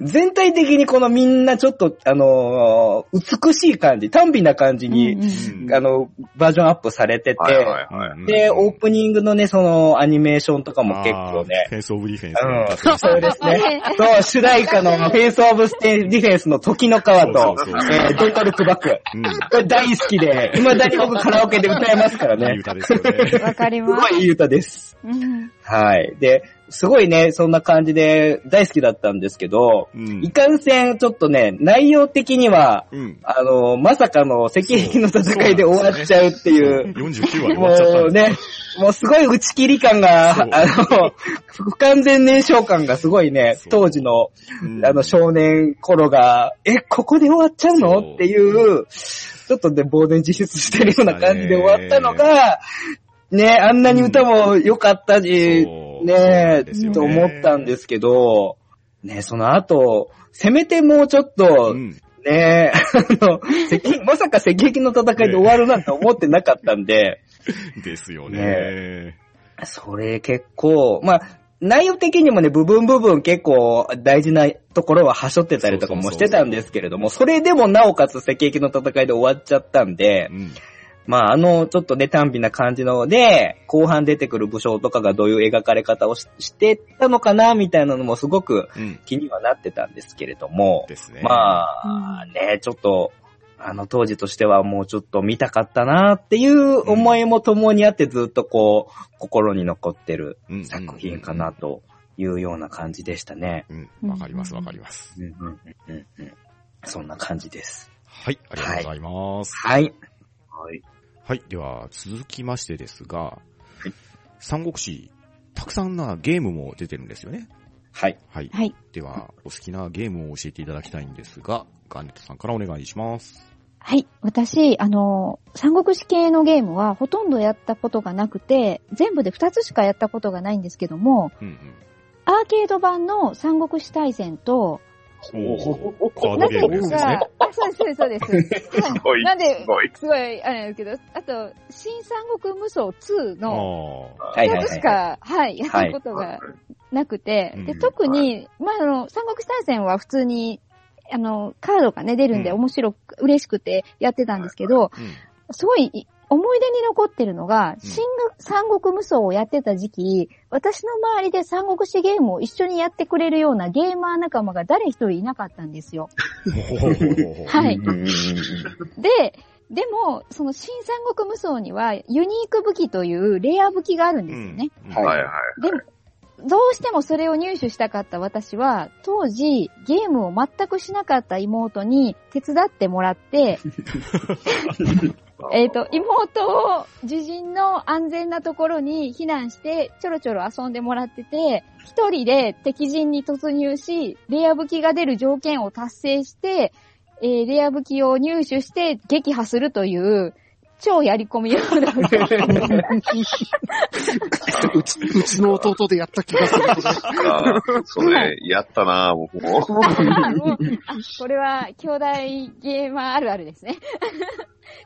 全体的にこのみんなちょっと、あのー美しい感じ、耽美な感じに、うんあの、バージョンアップされてて、はいはいはい。うんで、オープニングのね、そのアニメーションとかも結構ねフェンスオブディフェンスうんそうですね。そう、主題歌の FENCE OF DEFENSEの時の河とそうそうそう、えー Don't Look Back。うん。これ大好きで、未だに僕カラオケで歌えますからいいね。歌ですよね。わかりすます。ごいいい歌です。うんはい。で、すごいね、そんな感じで大好きだったんですけど、うん。い。かんせんちょっとね、内容的には、うん。あの、まさかの石壁の戦いで終わっちゃうっていう、49話で終わっちゃったもうね、もうすごい打ち切り感が、あの、不完全燃焼感がすごいね当時の、うん。あの少年頃が、え、ここで終わっちゃうの？っていう、ちょっとね、呆然自失してるような感じで終わったのが、ね、あんなに歌も良かったし、そうねですよねと思ったんですけど、ね、その後、せめてもうちょっとう、ん。ねあの、石まさか石壁の戦いで終わるなんて思ってなかったんで、ですよね。それ結構、まあ、内容的にもね、部分部分結構大事なところははしょってたりとかもしてたんですけれども、それでもなおかつ赤壁の戦いで終わっちゃったんで、うん。まあ、あの、ちょっとね、短美な感じので、後半出てくる武将とかがどういう描かれ方をししてたのかな、みたいなのもすごくうん。気にはなってたんですけれども、ですね。まあ、ね、ちょっと、あの当時としてはもうちょっと見たかったなっていう思いも共にあってずっとこう、心に残ってるうん作品かな。というような感じでしたね。うん。わかります、わかります。うんうんうんうんそんな感じです。はい、ありがとうございます。はい。はい。はい。では、続きましてですが、三国志、たくさんなゲームも出てるんですよね。はい。はい。はい。では、お好きなゲームを教えていただきたいんですが、ガーネットさんからお願いします。はい。私、あの、三国志系のゲームはほとんどやったことがなくて、全部で2つしかやったことがないんですけども、うんうん。アーケード版の三国志大戦と、おーカードゲームですね。、あ、そうです、そうです、そうです。ごいなんで、すごい。すごい、あれですけど、あと、新三国無双2の、あ。2。つしか、はい、やったことがなくて、で、特に、まあ、あの、三国志大戦は普通に、あの、カードがね、出るんで面白く、嬉しくてやってたんですけど、すごい思い出に残ってるのが、うん新三国無双をやってた時期、私の周りで三国志ゲームを一緒にやってくれるようなゲーマー仲間が誰一人いなかったんですよ。はいで、でも、その新三国無双にはユニーク武器というレア武器があるんですよね。うんはいはいはい。でも、どうしてもそれを入手したかった私は、当時ゲームを全くしなかった妹に手伝ってもらって、えっ、と、妹を自陣の安全なところに避難して、ちょろちょろ遊んでもらってて、一人で敵陣に突入し、レア武器が出る条件を達成して、えーレア武器を入手して撃破するという、超やり込み用の うち、うちの弟でやった気がする それ、やったな僕も。もうあこれは、兄弟ゲーマーあるあるですね。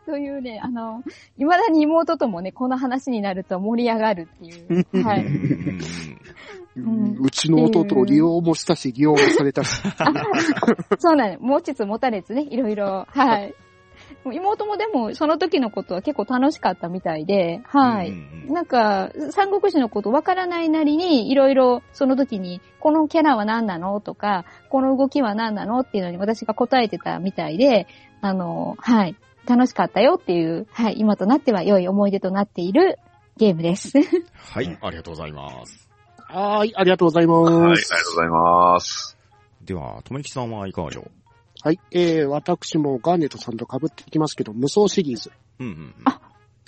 というね、あの、未だに妹ともね、この話になると盛り上がるっていう。はい。うんうんうんうちの弟を利用もしたし、利用もされたし。そうなんです。持ちつ持たれつね、いろいろ。はい。もう妹もでも、その時のことは結構楽しかったみたいで、はい。うんうんなんか、三国志のことわからないなりに、いろいろその時に、このキャラは何なのとか、この動きは何なのっていうのに私が答えてたみたいで、あの、はい。楽しかったよっていう、はい。今となっては良い思い出となっているゲームです。はい、ありがとうございます。はーい、ありがとうございます。はい、ありがとうございます。では、とめきさんはいかがでしょう？はい、えー、私もガーネットさんと被ってきますけど、無双シリーズ。うんうん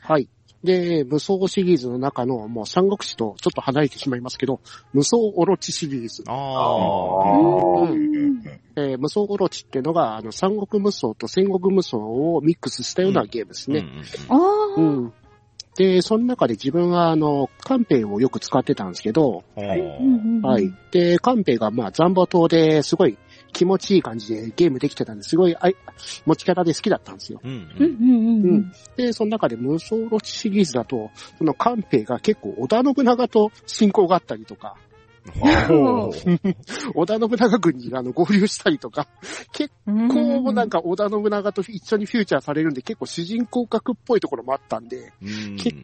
はい。で、無双シリーズの中の、もう三国志とちょっと離れてしまいますけど、無双オロチシリーズ。あああ。うんえー無双オロチっていうのが、あの、三国無双と戦国無双をミックスしたようなゲームですね。うんうんあうーん。で、その中で自分は、あの、カンペイをよく使ってたんですけど、うんうんうんうんはい。で、カンペイが、まあ、残波島ですごい気持ちいい感じでゲームできてたんですごい、あい持ち方で好きだったんですよ。うんうんうん。で、その中で無双ロチシリーズだと、そのカンペイが結構織田信長と親交があったりとか、織田信長軍にあの合流したりとか、結構なんか織田信長と一緒にフューチャーされるんで結構主人公格っぽいところもあったんで、うん結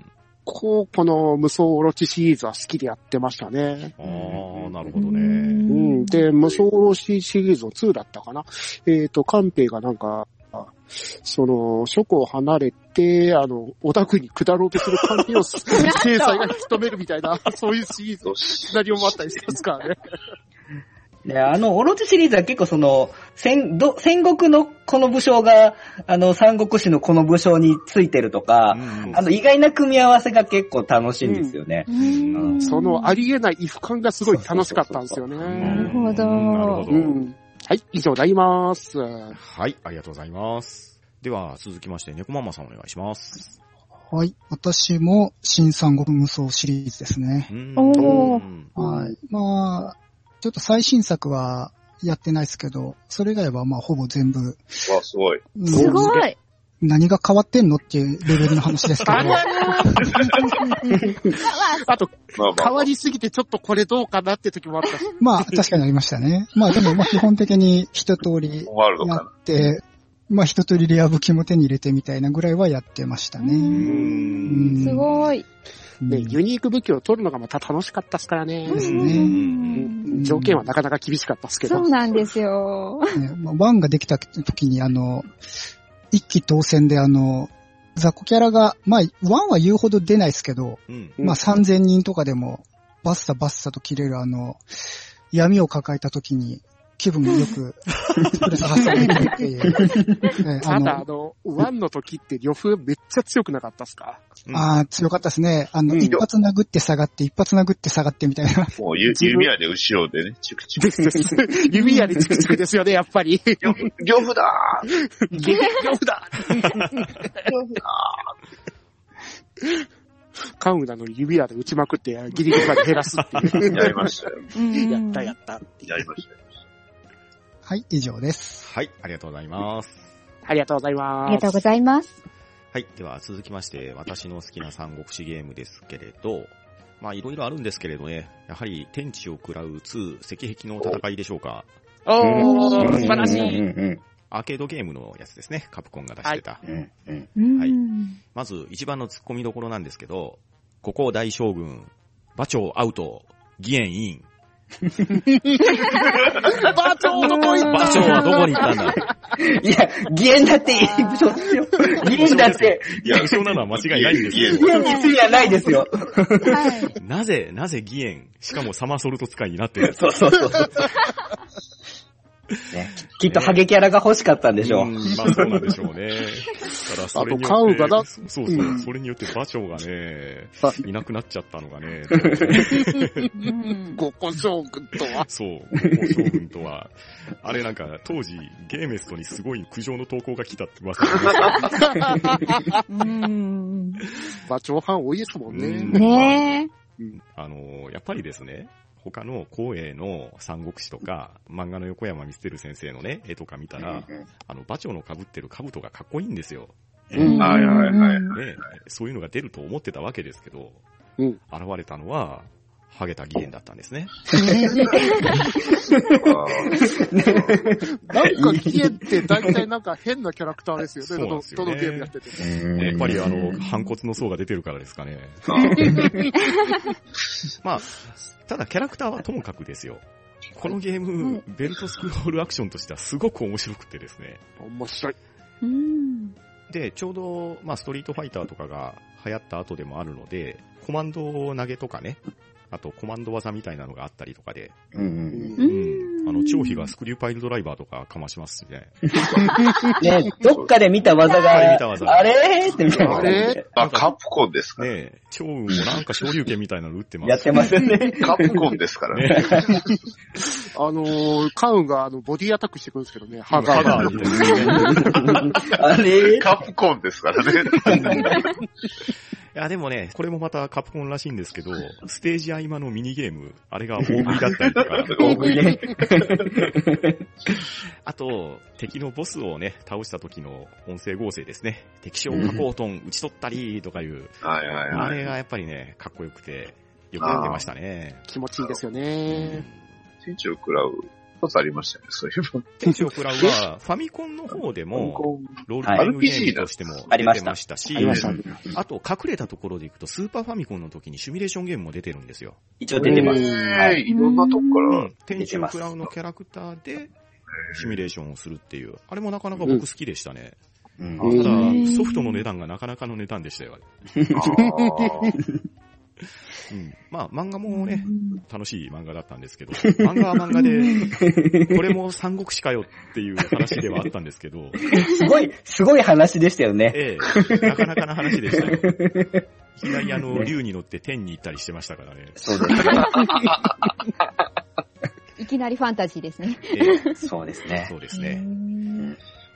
こう、この無双オロチシリーズは好きでやってましたね。ああ、なるほどうね。うんん。で、無双オロチシリーズの2だったかな。えっ、と、カンペイがなんか、その、諸湖を離れて、あの、小田区に下ろうとするカンペイを制裁 が引き止めるみたいな、そういうシリーズのシナリオもあったりしますからね。で、あの、オロチシリーズは結構その、戦、ど、戦国のこの武将が、あの、三国志のこの武将についてるとか、うんあの、意外な組み合わせが結構楽しいんですよね。うんそのありえない異不感がすごい楽しかったんですよね。なるほどなるほど。うん。はい、以上になります。はい、ありがとうございます。では、続きまして、猫ママさんお願いします。はい。私も新三国無双シリーズですね。うんおーうんはい。まあ、ちょっと最新作はやってないですけど、それ以外はまあほぼ全部。わ、すごい。うんすごい。何が変わってんのっていうレベルの話ですけど、あ と、変わりすぎてちょっとこれどうかなって時もあったし。まあ確かにありましたね。まあでもまあ基本的に一通りやワールドかな。って、まあ一通りレア武器も手に入れてみたいなぐらいはやってましたうね。んすごい。ね、ユニーク武器を取るのがまた楽しかったですからね。ですねうん条件はなかなか厳しかったですけどそう。なんですよ。ねまあワンができた時にあの、一気当選であの、雑魚キャラが、まあ、ワンは言うほど出ないですけど、うん。うんまあ3000人とかでも、バッサバッサと切れるあの、闇を抱えた時に、気分よく、ストレス発散できるっていう。ねただ、ああの、ワンの時って呂布めっちゃ強くなかったっすか？うんあー強かったですね。あの、うん一発殴って下がって、一発殴って下がってみたいな。もうゆ弓矢で後ろでね、チクチク。ですです。指矢でチクチクですよね、やっぱり。漁夫漁夫だゲ呂布だ カウンなのに指矢で撃ちまくってギリギリまで減らすっていう。ーやりましたよ。やったやった。やりましたよ。はい、以上です。はい、ありがとうございます。ありがとうございます。ありがとうございます。はい。では続きまして、私の好きな三国志ゲームですけれど、まあいろいろあるんですけれどね、やはり天地を食らう2、石壁の戦いでしょうか。おうんー、素晴らしい。うんアーケードゲームのやつですね、カプコンが出してた。はいまず一番の突っ込みどころなんですけど、ここ大将軍、馬長アウト、義援イン。バチョーどこ行った馬長はどこに行ったんだいや、義援だっていい部署ですよ。義援だって、いや、後ろなのは間違いないんですけ義援に罪はないですよ。はい。ど、なぜ、なぜ義援、しかもサマーソルト使いになってるんですそうそうそうそう。ね、きっとハゲキャラが欲しかったんでしょう。うんまあそうなんでしょうね。ただそれによって、あとカウがなそうそう、うん。それによって馬長がね、いなくなっちゃったのがね、うん。五個将軍とは。そう、五個将軍とは、あれなんか当時ゲーメストにすごい苦情の投稿が来たって噂 馬長藩多いですもんね。うん。ねあのーやっぱりですね、他の光栄の三国志とか、漫画の横山光輝先生のね、絵とか見たら、あの、馬長の被ってる兜がかっこいいんですよ。え。うんはいはいはいね、そういうのが出ると思ってたわけですけど、うん現れたのは、ハゲた義援だったんですね。なんか、キエって大体なんか変なキャラクターですよね。どのそうなんですよねどのゲームやってても。やっぱりあの、反骨の層が出てるからですかね。まあ、ただキャラクターはともかくですよ。このゲーム、ベルトスクロールアクションとしてはすごく面白くてですね。面白い。うんで、ちょうど、まあ、ストリートファイターとかが流行った後でもあるので、コマンド投げとかね、あとコマンド技みたいなのがあったりとかで、うんううんん、あの、張飛がスクリューパイルドライバーとかかましますしね。ね、どっかで見た技が見た、技あれーってみたいな。あれ？あ、カプコンですか？ねえ、趙雲もなんか昇竜拳みたいなの打ってます。やってますよね。カプコンですからね。ねあのー、カウンがあの、ボディアタックしてくるんですけどね。ハハガガーが。ーみたいなね。あれ？ーカプコンですからね。いや、でもね、これもまたカプコンらしいんですけど、ステージ合間のミニゲーム、あれが大食いだったりとか、大食いね。あと、敵のボスをね、倒した時の音声合成ですね。敵将加工トン打ち取ったりとかいう、はいはいあはい。れがやっぱりね、かっこよくて、よくやってましたね。気持ちいいですようね。ん天地を食らう。一つありましたね、そういうの。天使を食らうは、ファミコンの方でも、ロールプレイングゲームとしてもはい出てましたし、ありました。あと隠れたところでいくと、スーパーファミコンの時にシミュレーションゲームも出てるんですよ。一応出てます。はい。いろんなとこからうん。天使を食らうのキャラクターで、シミュレーションをするっていう。あれもなかなか僕好きでしたね。うんうんただうん、ソフトの値段がなかなかの値段でしたよ。あーうん。まあ、漫画もね、楽しい漫画だったんですけど、漫画は漫画で、これも三国志かよっていう話ではあったんですけど、すごい、すごい話でしたよね。ええ、なかなかな話でしたよ。いきなりあの、竜に乗って天に行ったりしてましたからね。そうですね。いきなりファンタジーですね。ええ、そうですね。そうですね。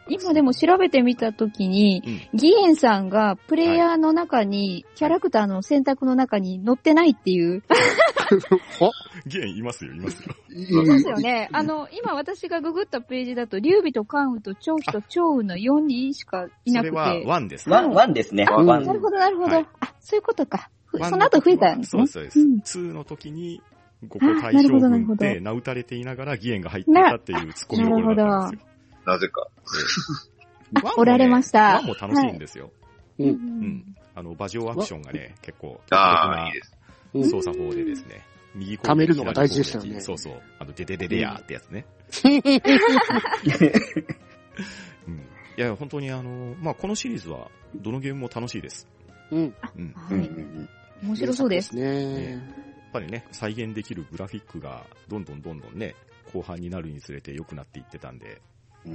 今でも調べてみたときに、うん。ギエンさんがプレイヤーの中に、キャラクターの選択の中に載ってないっていう。ほゲンいますよ、いますよ。そうですよね。あの、今私がググったページだと、劉備と関羽と張飛と趙雲の4人しかいなくて。それはワンですね。ワン、ワンですね。あ。なるほど、なるほど。はいあ、そういうことか。その後増えたんですね。そうです、そううんです。2の時に、5個あ対象なるほどなるほど軍で名打たれていながら義援が入っていたっていうツッコミどころだったんですよ。なぜか。ね おられましたワンも楽しいんですよ。う。うん。うんん。あの、馬上アクションがね、結構、ああ、いいです。うん操作法でですね、右攻撃貯めるのが大事でしたよねそうそう。あの、デデデデヤーってやつね。うん。いや、本当にあの、まあ、このシリーズは、どのゲームも楽しいです。うん。うん。やはい。面白そうです。ね。っぱりね、再現できるグラフィックが、どんどんどんどんね、後半になるにつれて良くなっていってたんで、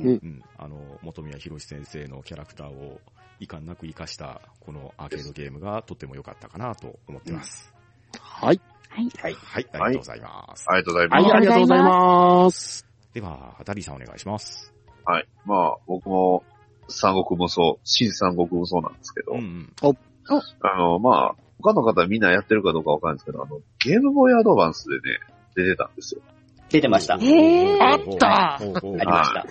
うんうん。あの、本宮博先生のキャラクターを、遺憾なく活かした、このアーケードゲームがとっても良かったかなと思ってます。はい。はい。はい。はい、ありがとうございます。ありがとうございまはい、す。ありがとうございます。では、ダリーさんお願いします。はい。まあ、僕も、三国無双、新三国無双なんですけど、うんうん。あの、まあ、他の方みんなやってるかどうかわかんないですけど、あの、ゲームボーイアドバンスでね、出てたんですよ。出てました。へーあったありました。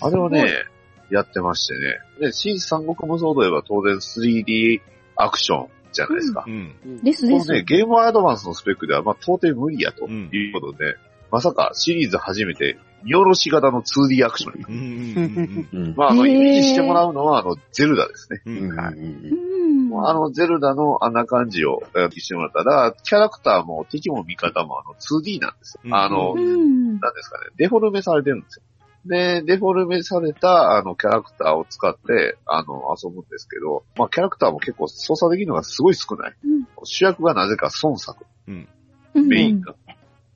あれをね、やってましてね。で、新三国無双といえば当然 3D アクションじゃないですか。うん。ですです。このね、ゲームアドバンスのスペックでは、まあ、到底無理やとうんいうことで、まさかシリーズ初めて、見下ろし型の 2D アクションに。うんうんうんうん。まあ、あの、イメージしてもらうのは、あの、ゼルダですね。うん。うん。うんはいうん。あの、ゼルダのあんな感じをやってしてもらったら、キャラクターも敵も味方もあの 2D なんですよ。うんあの、うん。なんですかね、デフォルメされてるんですよ。で、デフォルメされた、あの、キャラクターを使って、あの、遊ぶんですけど、まあ、キャラクターも結構操作できるのがすごい少ない。うん主役がなぜか孫作、うん。メインが。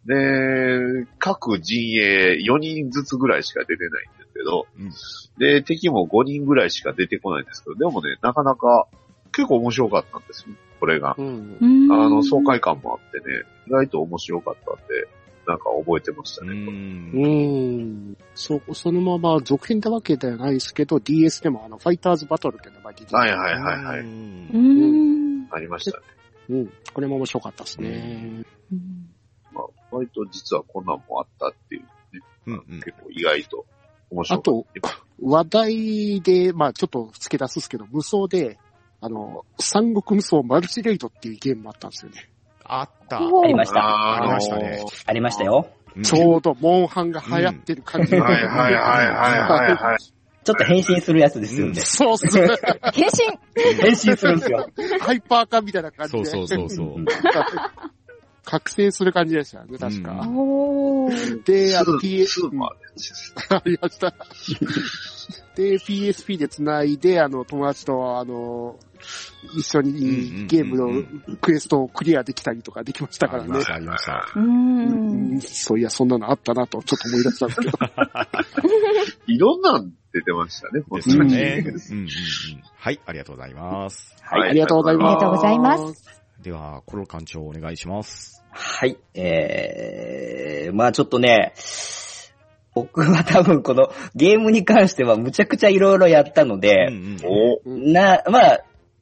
で、各陣営4人ずつぐらいしか出てないんですけど、うんで、敵も5人ぐらいしか出てこないんですけど、でもね、なかなか結構面白かったんですよ、これが。うん。うんあの、爽快感もあってね、意外と面白かったんで、なんか覚えてましたうね。ん。うん。そ、そのまま続編ってわけではないですけど、DS でもあの、ファイターズバトルって名前で出てたはいはいはいはい。うんうん。ありましたね。うん。これも面白かったですね。まあ、割と実はこんなんもあったっていうね、うんうん。結構意外と面白あかったと、話題で、まあちょっと付け出すんですけど、無双で、あの、三国無双マルチレイドっていうゲームもあったんですよね。あった。おありました。あありましたねありましたよ。うんちょうど、モンハンが流行ってる感じ、はいはいはいはいはいはい。ちょっと変身するやつですようんね。そうっすね。変身？変身するんですよ。ハイパー化みたいな感じで。そうそうそうそう。覚醒する感じでしたよね、確か。で、あの、PS。ありました。で、PSP で繋いで、あの、友達と、あの、一緒にゲームのクエストをクリアできたりとかできましたからねありまし。た、ありました。う。うんんそういや、そんなのあったなと、ちょっと思い出したんですけど。いろんなん出てましたね、本ですよ当に。ね。うんうんうん。はい、ありがとうございます。はいありがとうございます。ありがとうございます。では、コロ館長お願いします。はい。えー、まあちょっとね、僕は多分このゲームに関してはむちゃくちゃいろいろやったのうんで、うんおな、まあ、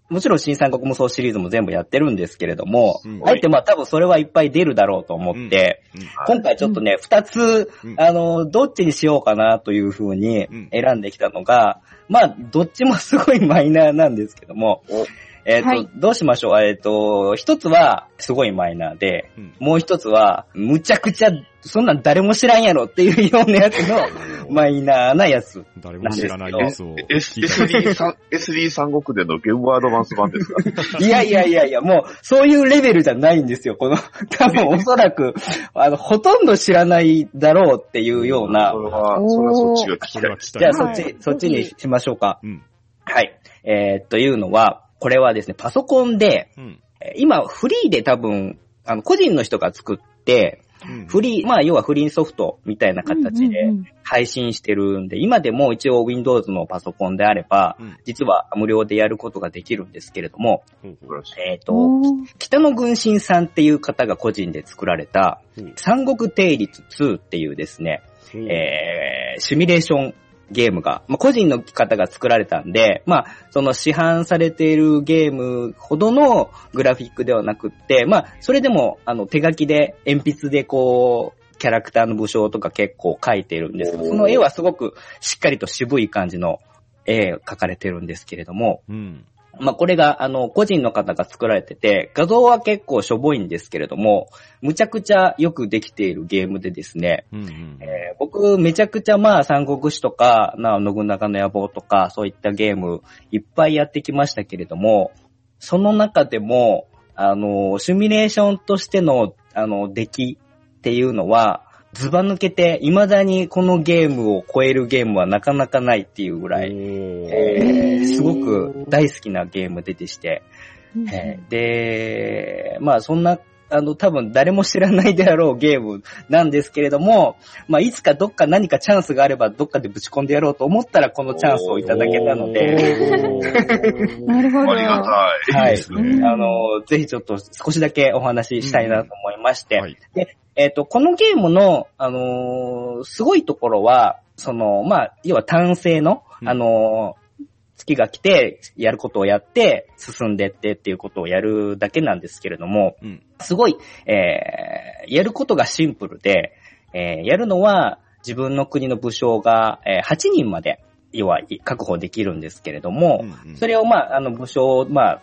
もちろん新三国無双シリーズも全部やってるんですけれども、うん。あえてまあ多分それはいっぱい出るだろうと思って、今回ちょっとね、二つ、うん。あの、どっちにしようかなという風にうん。選んできたのが、まあ、どっちもすごいマイナーなんですけどもお、えっ、と、はいどうしましょう？えっ、と、一つはすごいマイナーで、うんもう一つは、むちゃくちゃ、そんなん誰も知らんやろっていうようなやつの マイナーなやつ。誰も知らないやつを S- 聞いた SD 三 SD 三国でのゲームアドバンス版ですか？いやいやいやいや、もう、そういうレベルじゃないんですよ。この、多分おそらく、あの、ほとんど知らないだろうっていうようなそ、れは、それはそっちが聞きたいじゃあ。そっち、そっちにしましょうか。うん。はい。えー、というのは、これはですね、パソコンで、うん。えー今、フリーで多分、あの、個人の人が作って、うん。フリー、まあ、要はフリーソフトみたいな形でうんうんうん。配信してるんで、今でも一応 Windows のパソコンであれば、うん。実は無料でやることができるんですけれども、えっ、と、北野軍神さんっていう方が個人で作られた、三国定律2っていうですね、えー、シミュレーションゲームが、まあ、個人の方が作られたんで、まあ、その市販されているゲームほどのグラフィックではなくって、まあ、それでも、あの、手書きで、鉛筆でこう、キャラクターの武将とか結構描いてるんです。けど、その絵はすごくしっかりと渋い感じの絵描かれてるんですけれども、うん。まあ、これが、あの、個人の方が作られてて、画像は結構しょぼいんですけれども、むちゃくちゃよくできているゲームでですね、うんうん。えー僕、めちゃくちゃまあ、三国志とか、な、信長の野望とか、そういったゲーム、いっぱいやってきましたけれども、その中でも、あの、シミュレーションとしての、あの、出来っていうのは、ズバ抜けて、未だにこのゲームを超えるゲームはなかなかないっていうぐらい、えーすごく大好きなゲームででして、えーで、まあそんな、あの、多分誰も知らないであろうゲームなんですけれども、まあいつかどっか何かチャンスがあればどっかでぶち込んでやろうと思ったらこのチャンスをいただけたので、なるほど。ありがたい。はい。あの、ぜひちょっと少しだけお話ししたいなと思いまして、はい。えっ、と、このゲームの、あのーすごいところは、その、まあ、要は単性の、うんあのー月が来て、やることをやって、進んでってっていうことをやるだけなんですけれども、うん。すごい、えー、やることがシンプルで、えー、やるのは自分の国の武将が、えー8人まで、要は確保できるんですけれども、うんそれをまあ、あの武将を、まあ、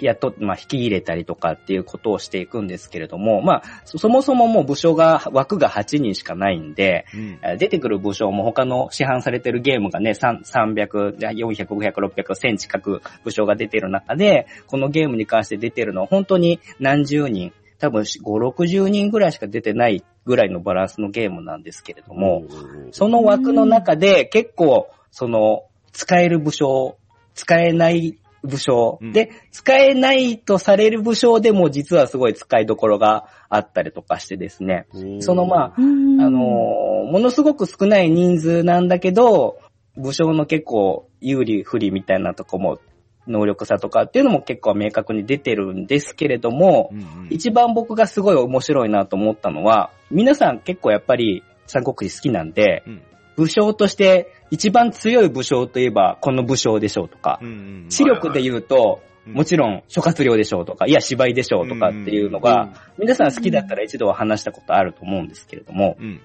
やっと、まあ、引き入れたりとかっていうことをしていくんですけれども、まあ、そそもそももう武将が、枠が8人しかないんで、うん。えー出てくる武将も他の市販されてるゲームがね、3 300、400、500、600、1000近く武将が出てる中で、このゲームに関して出てるのは本当に何十人、多分5、60人ぐらいしか出てないぐらいのバランスのゲームなんですけれども、その枠の中で結構、その、使える武将、使えない武将、うん。で、使えないとされる武将でも実はすごい使いどころがあったりとかしてですね、そのまあ、うん。あのーものすごく少ない人数なんだけど、武将の結構有利不利みたいなとこも、能力差とかっていうのも結構明確に出てるんですけれども、うんうん。一番僕がすごい面白いなと思ったのは、皆さん結構やっぱり三国志好きなんで、うん。武将として一番強い武将といえばこの武将でしょうとか、うんうん。知力で言うと、うん。もちろん諸葛亮でしょうとか、いや芝居でしょうとかっていうのが、皆さん好きだったら一度は話したことあると思うんですけれども、うん。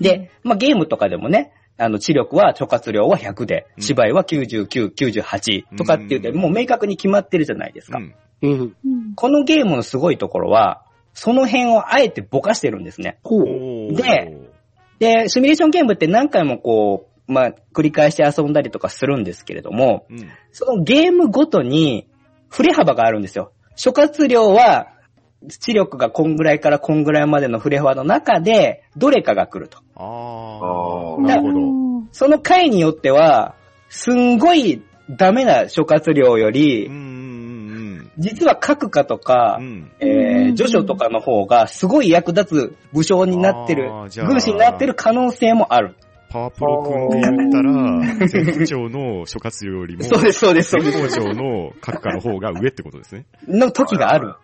で、まあ、ゲームとかでもね、あの、知力は諸葛亮は100で、うん。芝居は99、98とかって言って、うん。もう明確に決まってるじゃないですか。このゲームのすごいところは、その辺をあえてぼかしてるんですね。で、で、シミュレーションゲームって何回もこう、まあ、繰り返して遊んだりとかするんですけれども、うん。そのゲームごとに、振れ幅があるんですよ。諸葛亮は、知力がこんぐらいからこんぐらいまでの振れ幅の中で、どれかが来ると。あああ、なるほど。その回によっては、すんごいダメな諸葛亮より、うんうん実は各家とかうん。う、ん。えー、序書とかの方がすごい役立つ武将になってるあーじゃ、あ軍師になってる可能性もある。パワープロ君で言ったら、全部長の諸葛亮よりも、そうです、そうです、そう全です。部長の閣下の方が上ってことですね。の時がある。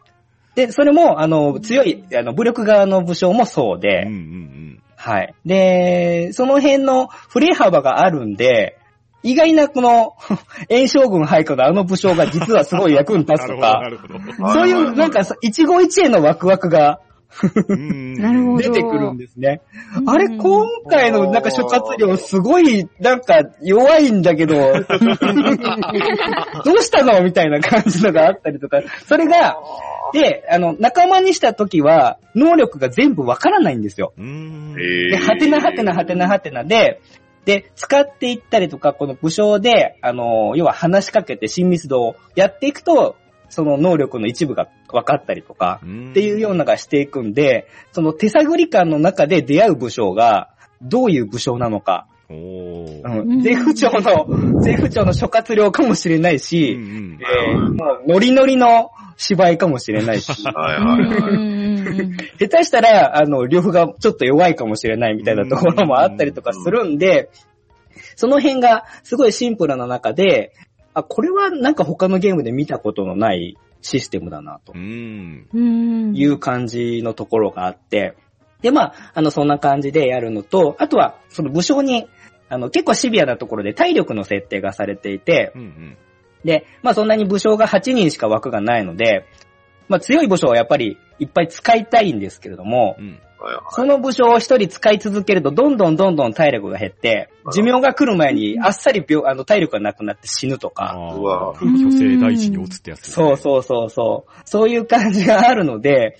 で、それも、あの、強い、あの、武力側の武将もそううんで、うんはい。で、その辺の振れ幅があるんで、意外なこの、炎将軍配下のあの武将が実はすごい役にうん。立つとか。そういう、なんか、一期一会のワクワクがうんなるほど出てくるんですね。うんあれ、今回のなんか諸葛亮すごい、なんか弱いんだけど、どうしたのみたいな感じのがあったりとか、それが、で、あの、仲間にした時は、能力が全部わからないんですよ。うん。で、はてなはてなはてなはてなで、で、使っていったりとか、この武将で、あの、要は話しかけて親密度をやっていくと、その能力の一部が分かったりとか、っっていうようなのがしていくんで、その手探り感の中で出会う武将が、どういう武将なのか、おー。うん、絶不調の、絶不調の諸葛亮かもしれないし、うんうん。えーもうノリノリの芝居かもしれないし、はいはいはい。うん下手したら、あの、両夫がちょっと弱いかもしれないみたいなところもあったりとかするんで、その辺がすごいシンプルな中で、あ、これはなんか他のゲームで見たことのないシステムだなと。いう感じのところがあって、で、まあ、あの、そんな感じでやるのと、あとは、その武将に、あの、結構シビアなところで体力の設定がされていて、うんうん。で、まあそんなに武将が8人しか枠がないので、まあ強い武将はやっぱりいっぱい使いたいんですけれども、うん。はい。はいその武将を一人使い続けると、どんどんどんどん体力が減って、寿命が来る前にあっさり病あの体力がなくなって死ぬとか、虚勢大地に落つってやつね。そうそうそうそう。そういう感じがあるので、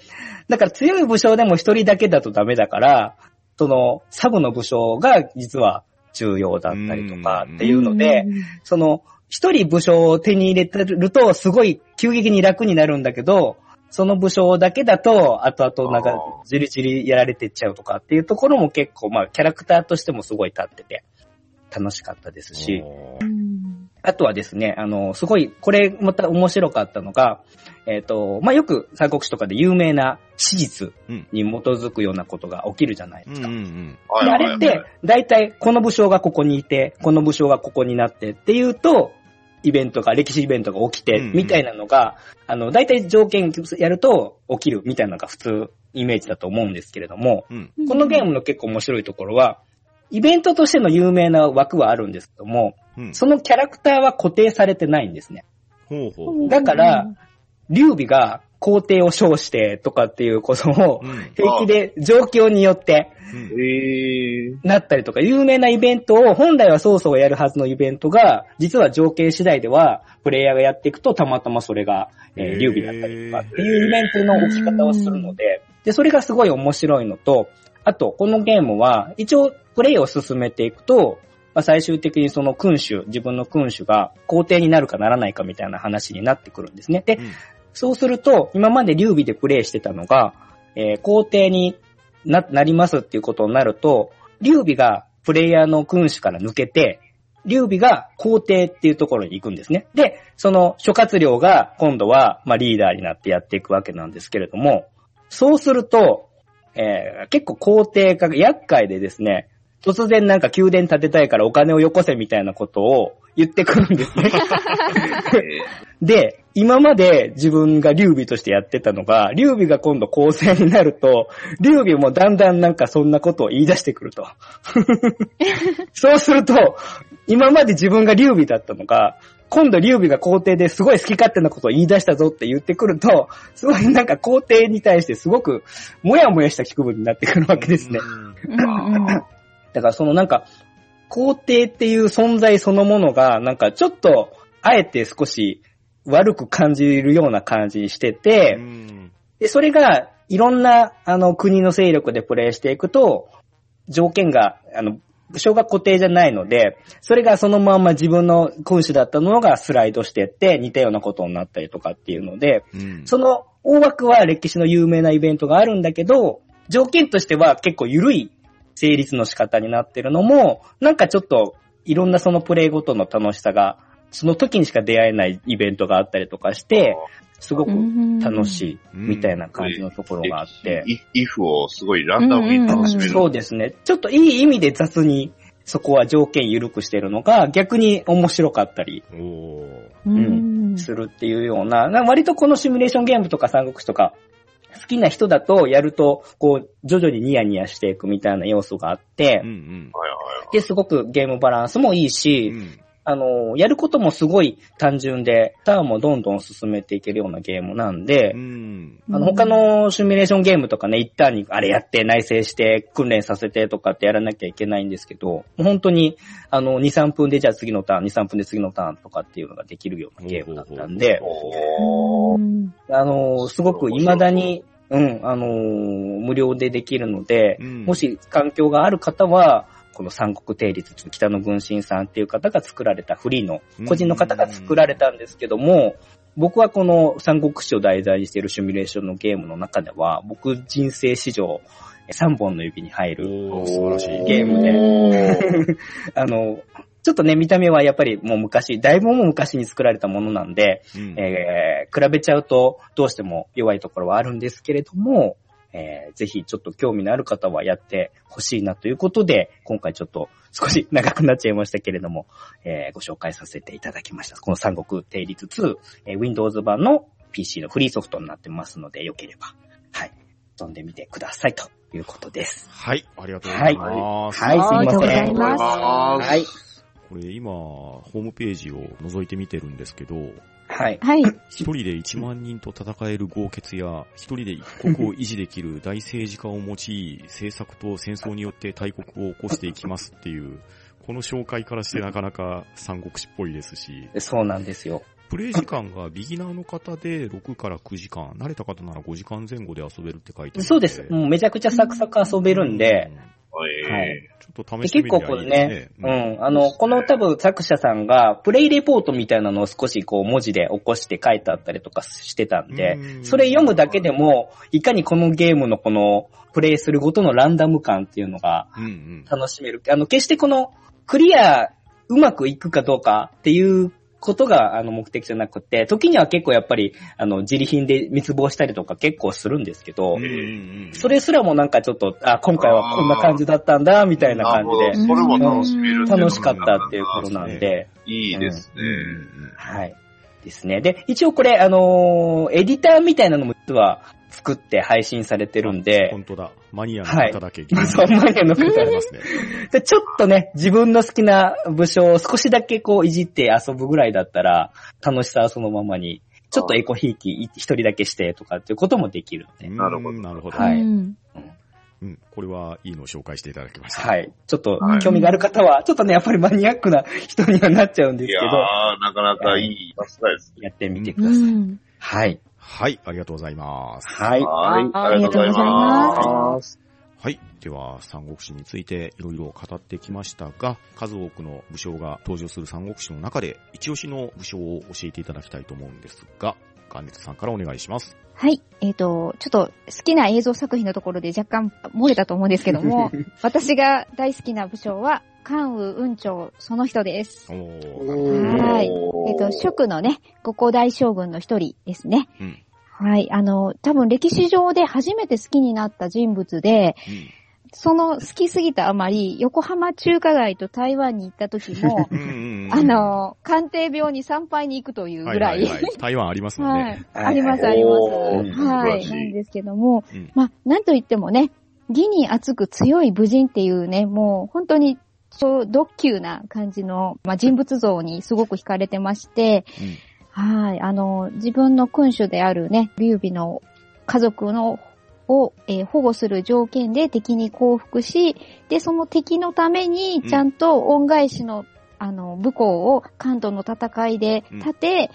だから強い武将でも一人だけだとダメだから、その、サブの武将が実は重要だったりとかっていうので、その、一人武将を手に入れてると、すごい急激に楽になるんだけど、その武将だけだと、後々なんかじりじりやられてっちゃうとかっていうところも結構、まあ、キャラクターとしてもすごい立ってて、楽しかったですし、あとはですね、あの、すごい、これまた面白かったのが、えっ、と、まあ、よく三国志とかで有名な史実に基づくようなことが起きるじゃないですか。あれって、大体この武将がここにいて、この武将がここになってっていうと、イベントが、歴史イベントが起きてうんうん、みたいなのが、あの、大体条件やると起きるみたいなのが普通イメージだと思うんですけれども、うん。このゲームの結構面白いところは、イベントとしての有名な枠はあるんですけども、うん。そのキャラクターは固定されてないんですね。ほうほう。だから、劉備が皇帝を称してとかっていうことをうん。平気で状況によってなったりとか、有名なイベントを本来はそうそうやるはずのイベントが、実は条件次第では、プレイヤーがやっていくとたまたまそれが、え備だったりとかっていうイベントの起き方をするので、で、それがすごい面白いのと、あと、このゲームは、一応、プレイを進めていくと、まあ、最終的にその君主、自分の君主が皇帝になるかならないかみたいな話になってくるんですね。で、うんそうすると、今まで劉備でプレイしてたのが、えー皇帝にな、なりますっていうことになると、劉備がプレイヤーの君主から抜けて、劉備が皇帝っていうところに行くんですね。で、その諸葛亮が今度は、まあ、リーダーになってやっていくわけなんですけれども、そうすると、えー結構皇帝が厄介でですね、突然なんか宮殿建てたいからお金をよこせみたいなことを言ってくるんですね。で、今まで自分が劉備としてやってたのが、劉備が今度公正になると、劉備もだんだんなんかそんなことを言い出してくると。そうすると、今まで自分が劉備だったのが、今度劉備が皇帝ですごい好き勝手なことを言い出したぞって言ってくると、すごいなんか皇帝に対してすごくもやもやした気分になってくるわけですね。だからそのなんか、皇帝っていう存在そのものが、なんかちょっと、あえて少し悪く感じるような感じにしてて、うん。で、それが、いろんな、あの、国の勢力でプレイしていくと、条件が、あの、武将が固定じゃないので、それがそのまんま自分の君主だったのがスライドしてって似たようなことになったりとかっていうので、うん。その大枠は歴史の有名なイベントがあるんだけど、条件としては結構緩い成立の仕方になってるのも、なんかちょっといろんなそのプレイごとの楽しさが、その時にしか出会えないイベントがあったりとかして、すごく楽しいみたいな感じのところがあって、イイフをすごいランダムに楽しめる。そうですね。ちょっといい意味で雑にそこは条件緩くしてるのが逆に面白かったりうん。するっていうような、な割とこのシミュレーションゲームとか三国志とか好きな人だとやると、こう、徐々にニヤニヤしていくみたいな要素があってうん、うん。で、すごくゲームバランスもいいし、うんあの、やることもすごい単純で、ターンもどんどん進めていけるようなゲームなんでう、ん。あの、他のシミュレーションゲームとかね、一旦にあれやって内製して訓練させてとかってやらなきゃいけないんですけど、本当に、あの、2、3分でじゃあ次のターン、2、3分で次のターンとかっていうのができるようなゲームだったんで、あの、すごく未だに、うん、あの、無料でできるので、うん。もし環境がある方は、この三国定律、北の軍神さんっていう方が作られたフリーの、個人の方が作られたんですけども、僕はこの三国志を題材にしているシミュレーションのゲームの中では、僕人生史上3本の指に入る素晴らしい。ゲームで、あの、ちょっとね、見た目はやっぱりもう昔、だいぶもう昔に作られたものなんで、うん。えー、比べちゃうとどうしても弱いところはあるんですけれども、えー、ぜひちょっと興味のある方はやってほしいなということで、今回ちょっと少し長くなっちゃいましたけれども、えー、ご紹介させていただきました。この三国定律2、えー Windows 版の PC のフリーソフトになってますので、よければ、はい、飛んでみてくださいということです。はい、ありがとうございます。はい、すいまありがとうござせん。いますはい。これ今、ホームページを覗いてみてるんですけど、はい。はい。一人で1万人と戦える豪傑や、一人で一国を維持できる大政治家を用い、政策と戦争によって大国を起こしていきますっていう、この紹介からしてなかなか三国志っぽいですし、そうなんですよ。プレイ時間がビギナーの方で6から9時間、慣れた方なら5時間前後で遊べるって書いてあるそうです。もうめちゃくちゃサクサク遊べるんで、えちょっとで試してみ結構これねね。、うん、あの、この多分作者さんが、プレイレポートみたいなのを少しこう文字で起こして書いてあったりとかしてたんでう、んそれ読むだけでも、いかにこのゲームのこの、プレイするごとのランダム感っていうのがうんうん。楽しめる。あの、決してこの、クリア、うまくいくかどうかっていうことが、あの、目的じゃなくて、時には結構やっぱり、あの、自利品で密謀したりとか結構するんですけど、うんうんうんそれすらもなんかちょっと、あ、今回はこんな感じだったんだ、みたいな感じで。それも楽しめるっていうのが楽しかったっていうことなんで、いいですね。うんうんはい。ですね。で、一応これ、あのーエディターみたいなのも実は作って配信されてるんで、本当だ。マニアの方だけゲームそう、マニアの方ありますね。で、ちょっとね、自分の好きな武将を少しだけこういじって遊ぶぐらいだったら、楽しさはそのままに、ちょっとエコひいき一人だけしてとかっていうこともできるので、なるほどうんなるほど。はいうんうん。これはいいのを紹介していただきました。はい。ちょっとはい興味がある方は、ちょっとね、やっぱりマニアックな人にはなっちゃうんですけいやなかなかいい、さすがですね。やってみてくうださい。ん。はい。はい、ありがとうございます。はい。はい。あありがとうございます。はい。では、三国志についていろいろ語ってきましたが、数多くの武将が登場する三国志の中で、一押しの武将を教えていただきたいと思うんですが、ガンネツさんからお願いします。はい。えっ、と、ちょっと好きな映像作品のところで若干漏れたと思うんですけども、私が大好きな武将は、関羽雲長その人です。おー。はいえっ、と、蜀のね、五皇大将軍の一人ですね。うん。はい。あの、多分歴史上で初めて好きになった人物で、その好きすぎたあまり、横浜中華街と台湾に行った時も、うん。うんうんうんあ、の、鑑定病に参拝に行くというぐらい、はいはいはい台湾ありますもんはね。い。あります、あります。はいなんですけども、うんまあ、なんといってもね、義に厚く強い武人っていうね、もう本当に超ド級な感じの、まあ、人物像にすごく惹かれてまして、はい。あの、自分の君主であるね、劉備の家族のを、えー保護する条件で敵に降伏し、で、その敵のためにちゃんと恩返しの、あの、武功を関東の戦いで立て、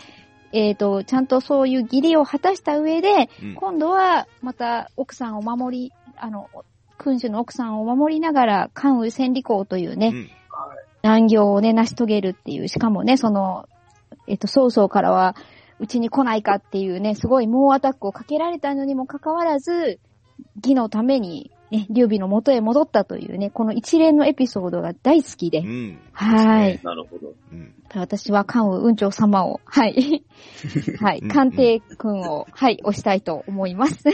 えっ、と、ちゃんとそういう義理を果たした上で、うん。うん今度はまた奥さんを守り、あの、君主の奥さんを守りながら、関羽千里公というね、うん難行をね、成し遂げるっていう、しかもね、その、えっと、曹操からは、うちに来ないかっていうね、すごい猛アタックをかけられたのにもかかわらず、義のために、ね、劉備の元へ戻ったというね、この一連のエピソードが大好きで、うん。はい。なるほど。うん。私は関羽雲長様を、はい。はい。うん鑑定君を、はい、押したいと思います。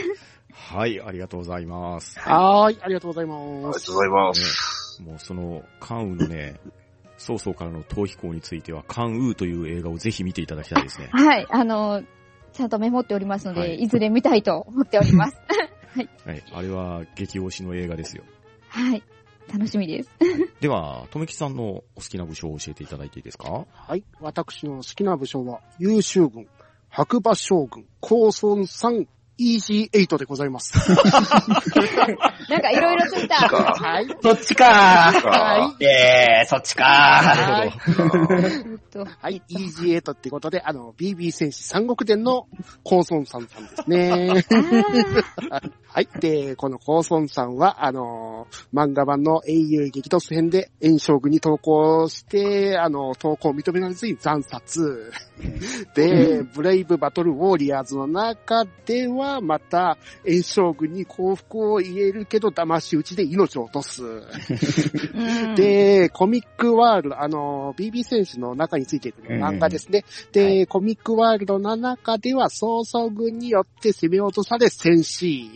はい、ありがとうございます。はい、ありがとうございます。ありがとうございます。ね、もうその、関羽のね、曹操からの逃避行については、関羽という映画をぜひ見ていただきたいですね。はい、あの、ちゃんとメモっておりますので、はい、いずれ見たいと思っております。はい、はい。あれは激推しの映画ですよ。はい。楽しみです。では、とめきさんのお好きな武将を教えていただいていいですか？はい。私の好きな武将は、優秀軍、白馬将軍、高孫三 EC8 でございます。なんかいろいろついた。はい。そっちか。はい。ええ、そっちかー。はい。EG8 ってことで、あの、BB 戦士三国伝のコーソンさんさんですね。はい。で、このコーソンさんは、あの、漫画版の英雄激突編で炎将軍に投稿して、あの、投稿を認められずに惨殺。で、ブレイブバトルウォーリアーズの中では、また、炎将軍に幸福を言えるけど、騙し討ちで命を落とす。ー、で、コミックワールド、あの、BB 戦士の中についている漫画ですね。で、コミックワールドの中では、曹操軍によって攻め落とされ戦死。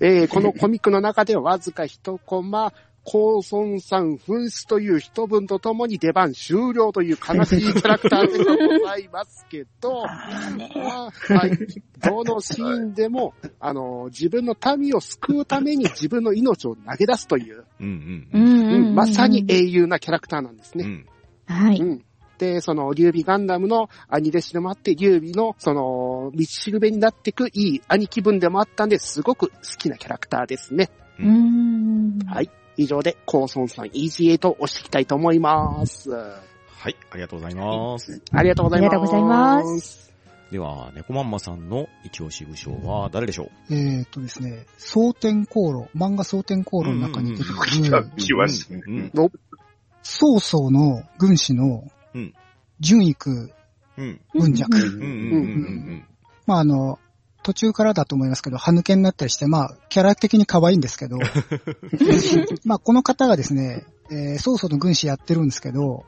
えーこのコミックの中ではわずか一コマ、高村さん紛失という一文とともに出番終了という悲しいキャラクターでございますけど、まあはい。どのシーンでも、あの、自分の民を救うために自分の命を投げ出すという、うんううんん。うん。まさに英雄なキャラクターなんですね。うん。はい。うん。で、その、劉備ガンダムの兄弟子でもあって、劉備の、その、道しるべになっていくいい兄貴分でもあったんで、すごく好きなキャラクターですね。うーん。はい。以上で、コーソンさん EG8 を押していきたいと思います。はい、ありがとうございます。ありがとうございます。ありがとうございます。では、猫まんまさんの一押し武将は誰でしょう？えっ、とですね、蒼天航路、漫画蒼天航路の中に出てく来たる、来ましたね。うん。曹操の軍師のうん、純育うん。文弱。うん。うん。うん。まああの、途中からだと思いますけど、歯抜けになったりして、まあ、キャラ的に可愛いんですけど、まあ、この方がですね、えー、曹操の軍師やってるんですけど、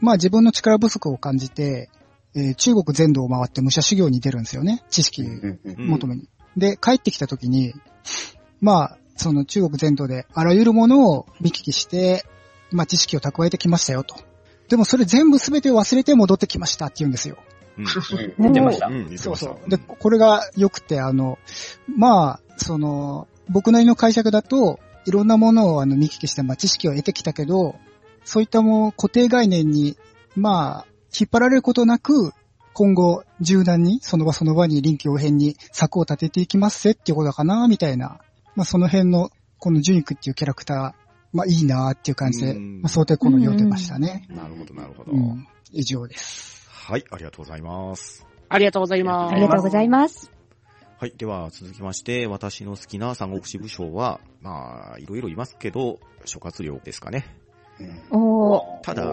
まあ自分の力不足を感じて、えー中国全土を回って武者修行に出るんですよね。知識求めに。で、帰ってきた時に、まあ、その中国全土であらゆるものを見聞きして、まあ知識を蓄えてきましたよと。でもそれ全部全て忘れて戻ってきましたって言うんですよ。うん。てました。そうそう。で、これが良くて、あの、まあ、その、僕なりの解釈だと、いろんなものをあの見聞きして、まあ知識を得てきたけど、そういったもう固定概念に、まあ、引っ張られることなく、今後、柔軟に、その場その場に臨機応変に策を立てていきますぜっていうことかな、みたいな。まあその辺の、このジュニクっていうキャラクター、まあいいなっていう感じで、うんまあ想定この読んでましたね。なるほど、なるほどう。ん。以上です。はい、ありがとうございます。ありがとうございます。ありがとうございます。はい。では、続きまして、私の好きな三国志武将は、まあ、いろいろいますけど、諸葛亮ですかね。おー。ただ、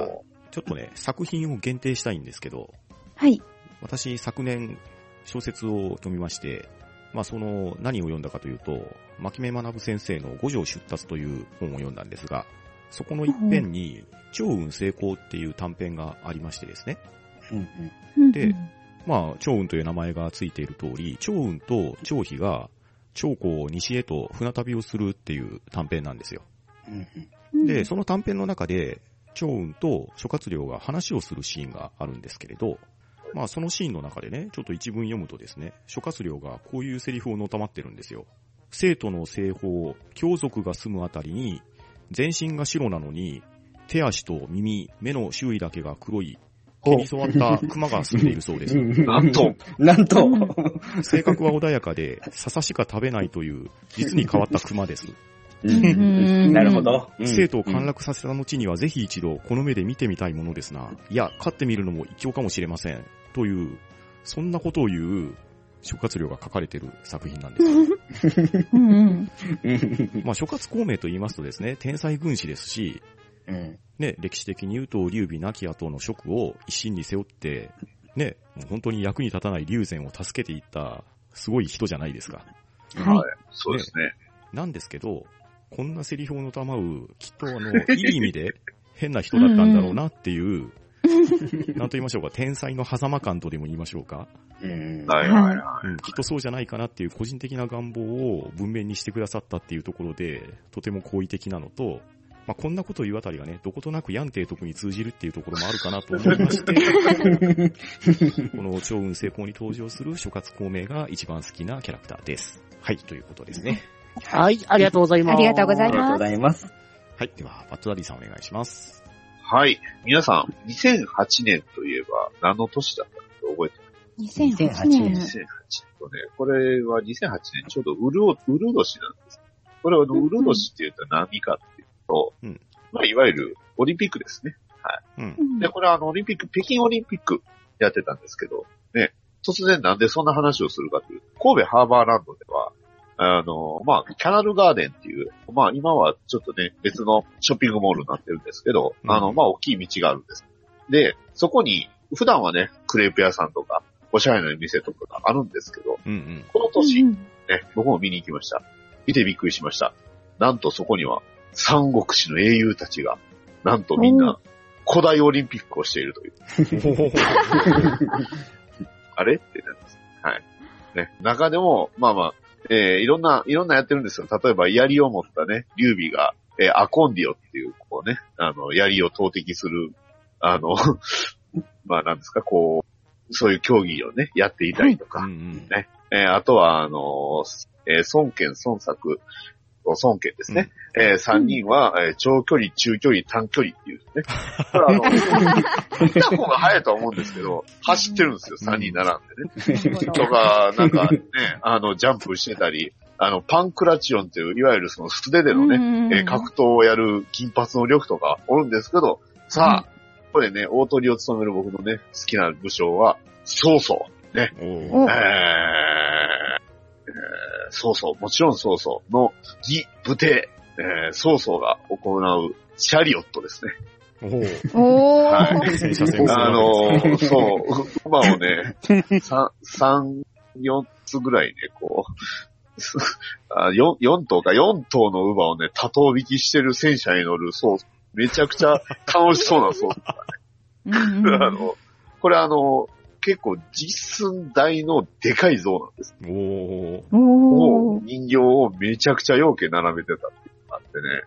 ちょっとね、作品を限定したいんですけど、はい。私、昨年、小説を読みまして、まあ、その、何を読んだかというと、牧目学先生の五条出立という本を読んだんですが、そこの一編に、超運成功っていう短編がありましてですね。うんうんでまあ、長雲という名前がついている通り、長雲と長飛が、長江を西へと船旅をするっていう短編なんですよ。うんうんで、その短編の中で、長雲と諸葛亮が話をするシーンがあるんですけれど、まあそのシーンの中でね、ちょっと一文読むとですね、諸葛亮がこういうセリフをのたまってるんですよ。生徒の西方、強族が住むあたりに、全身が白なのに、手足と耳、目の周囲だけが黒い、毛に染まった熊が住んでいるそうです。なんと、なんと、性格は穏やかで、笹しか食べないという、実に変わった熊です。んなるほど。うん生徒を陥落させた後にはぜひ一度この目で見てみたいものですな。いや、飼ってみるのも一興かもしれません。という、そんなことを言う諸葛亮が書かれている作品なんですよ。うんうん。うんまあ、諸葛孔明と言いますとですね、天才軍師ですし、うんね、歴史的に言うと、劉備亡き後の職を一身に背負って、ね、本当に役に立たない劉禅を助けていった、すごい人じゃないですか。はい。そうですね。なんですけど、こんなセリフをのたまう、きっとあの、いい意味で変な人だったんだろうなっていう、なんと言いましょうか、天才の狭間感とでも言いましょうか。うんはいはいはうん、きっとそうじゃないかなっていう個人的な願望を文面にしてくださったっていうところで、とても好意的なのと、まあ、こんなことを言うあたりがね、どことなくヤンテイ徳に通じるっていうところもあるかなと思いまして、この超運成功に登場する諸葛孔明が一番好きなキャラクターです。はい、ということですね。はい、ありがとうございます。ありがとうございありがとうます。ございます。はい、では、バットダディさんお願いします。い。はい。皆さん、2008年といえば何の年だったか覚えて2008 2008年。ます ?2008 年とね、これは2008年ちょうどウルオ、ウル年なんです。これはあのウル年って言うと何かっていうと、うんまあ、いわゆるオリンピックですね。うん。うんで、これはあの、オリンピック、北京オリンピックやってたんですけど、ね、突然なんでそんな話をするかというと、神戸ハーバーランドでは、あの、まあ、キャナルガーデンっていう、まあ、今はちょっとね、別のショッピングモールになってるんですけど、うんあの、まあ、大きい道があるんです。で、そこに、普段はね、クレープ屋さんとか、おしゃれな店とかがあるんですけど、うんうん。この年、うんね、僕も見に行きました。見てびっくりしました。なんとそこには、三国志の英雄たちが、なんとみんな、古代オリンピックをしているという。あれ？ってなります。はい。ね。中でも、まあまあ、えー、いろんな、いろんなやってるんですよ。例えば、槍を持ったね、劉備が、えーアコンディオっていう、こうね、あの、槍を投擲する、あの、まあなんですか、こう、そういう競技をね、やっていたりとか、うんうんえーあとは、あの、えー孫権、孫作、孫権ですね。えー三人は、えー長距離、中距離、短距離っていうね。これあの、見た方が早いとは思うんですけど、走ってるんですよ、三人並んでね。とか、なんかね、あの、ジャンプしてたり、あの、パンクラチオンっていう、いわゆるその素手でのね、えー格闘をやる金髪の力とかおるんですけど、さあ、これね、大鳥を務める僕のね、好きな武将は、曹操。おーお。えー、えー曹操、もちろん曹操の義武帝、えー、曹操が行うシャリオットですね。おーおはー。戦車戦争あのー、そう、馬をね、三、三、四つぐらいね、こう、四四頭か四頭の馬をね、多頭引きしてる戦車に乗る曹操。めちゃくちゃ楽しそうな曹操。うんうん あの、これあの、結構実寸大のでかい像なんです。おーお人形をめちゃくちゃ容器並べてたっていうのがあってね。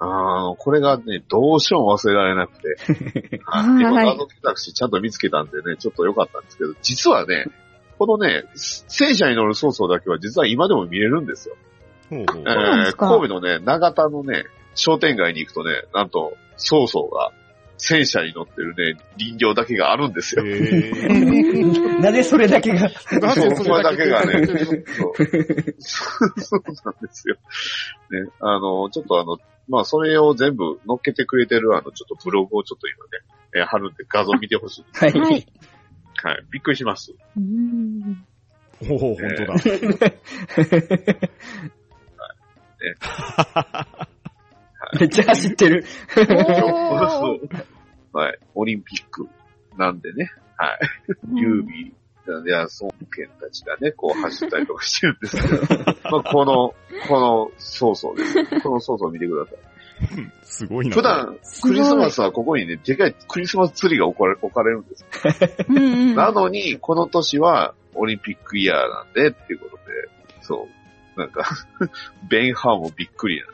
あーこれがね、どうしても忘れられなくて。はいはい今謎解きタクシーちゃんと見つけたんでね、ちょっと良かったんですけど、実はね、このね、戦車に乗る曹操だけは実は今でも見れるんですよ。ほうほうえーなんですか神戸のね、長田のね、商店街に行くとね、なんと、曹操が戦車に乗ってるね、林業だけがあるんですよ。なぜそれだけが？なぜそれだけがねね。そうそうなんですよ。ね、あの、ちょっとあの、まあ、それを全部乗っけてくれてる、あの、ちょっとブログをちょっと今ね、えー貼るんで画像見てほしい。はい。はい。はい。びっくりします。うんおお、本当だ。めっちゃ走ってる。そうはい。オリンピックなんでね、はい。劉備、いや、孫権たちがね、こう走ったりとかしてるんですけど、まあ、この、この曹操です。この曹操見てください。すごいな。普段、クリスマスはここにね、でかいクリスマスツリーが置かれ置かれるんです。なのに、この年はオリンピックイヤーなんでっていうことで、そう。なんか、ベンハーもびっくりだ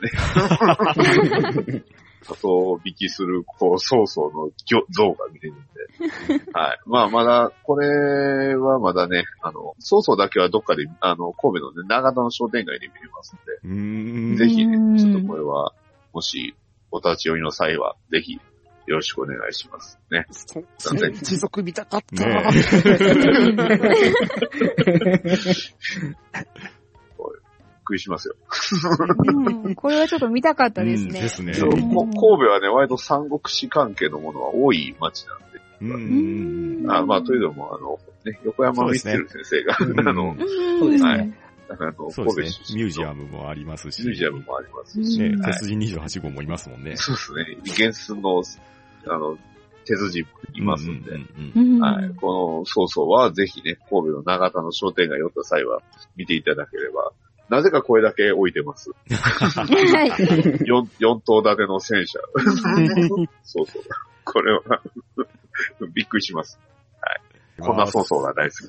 ね。里引きする、こう、曹操の像像が見れるんで。はい。まあ、まだ、これはまだね、あの、曹操だけはどっかで、あの、神戸のね、長田の商店街で見れますんで、ん。ぜひうんね、ちょっとこれは、もし、お立ち寄りの際は、ぜひ、よろしくお願いします。ね。持続見たかった。ねくりしますよ。うんこれはちょっと見たかったですね。うんですね神戸はね、割と三国志関係のものが多い町なんで。ううんん。あまあ、というのも、あの、ね、横山光輝先生が、うんあの、うんそうですねはいあの、そう神戸ですね。出身のミュージアムもありますし。ミュージアムもありますし、ね、鉄人28号もいますもんね。そうですね。原寸の、あの、手筋いますんで。うんうんうんはい。この曹操はぜひね、神戸の長田の商店街寄った際は見ていただければ、なぜかこれだけ置いてます。はい。四四棟建ての戦車。そうそう。これは、びっくりします。こんな曹操が大好き。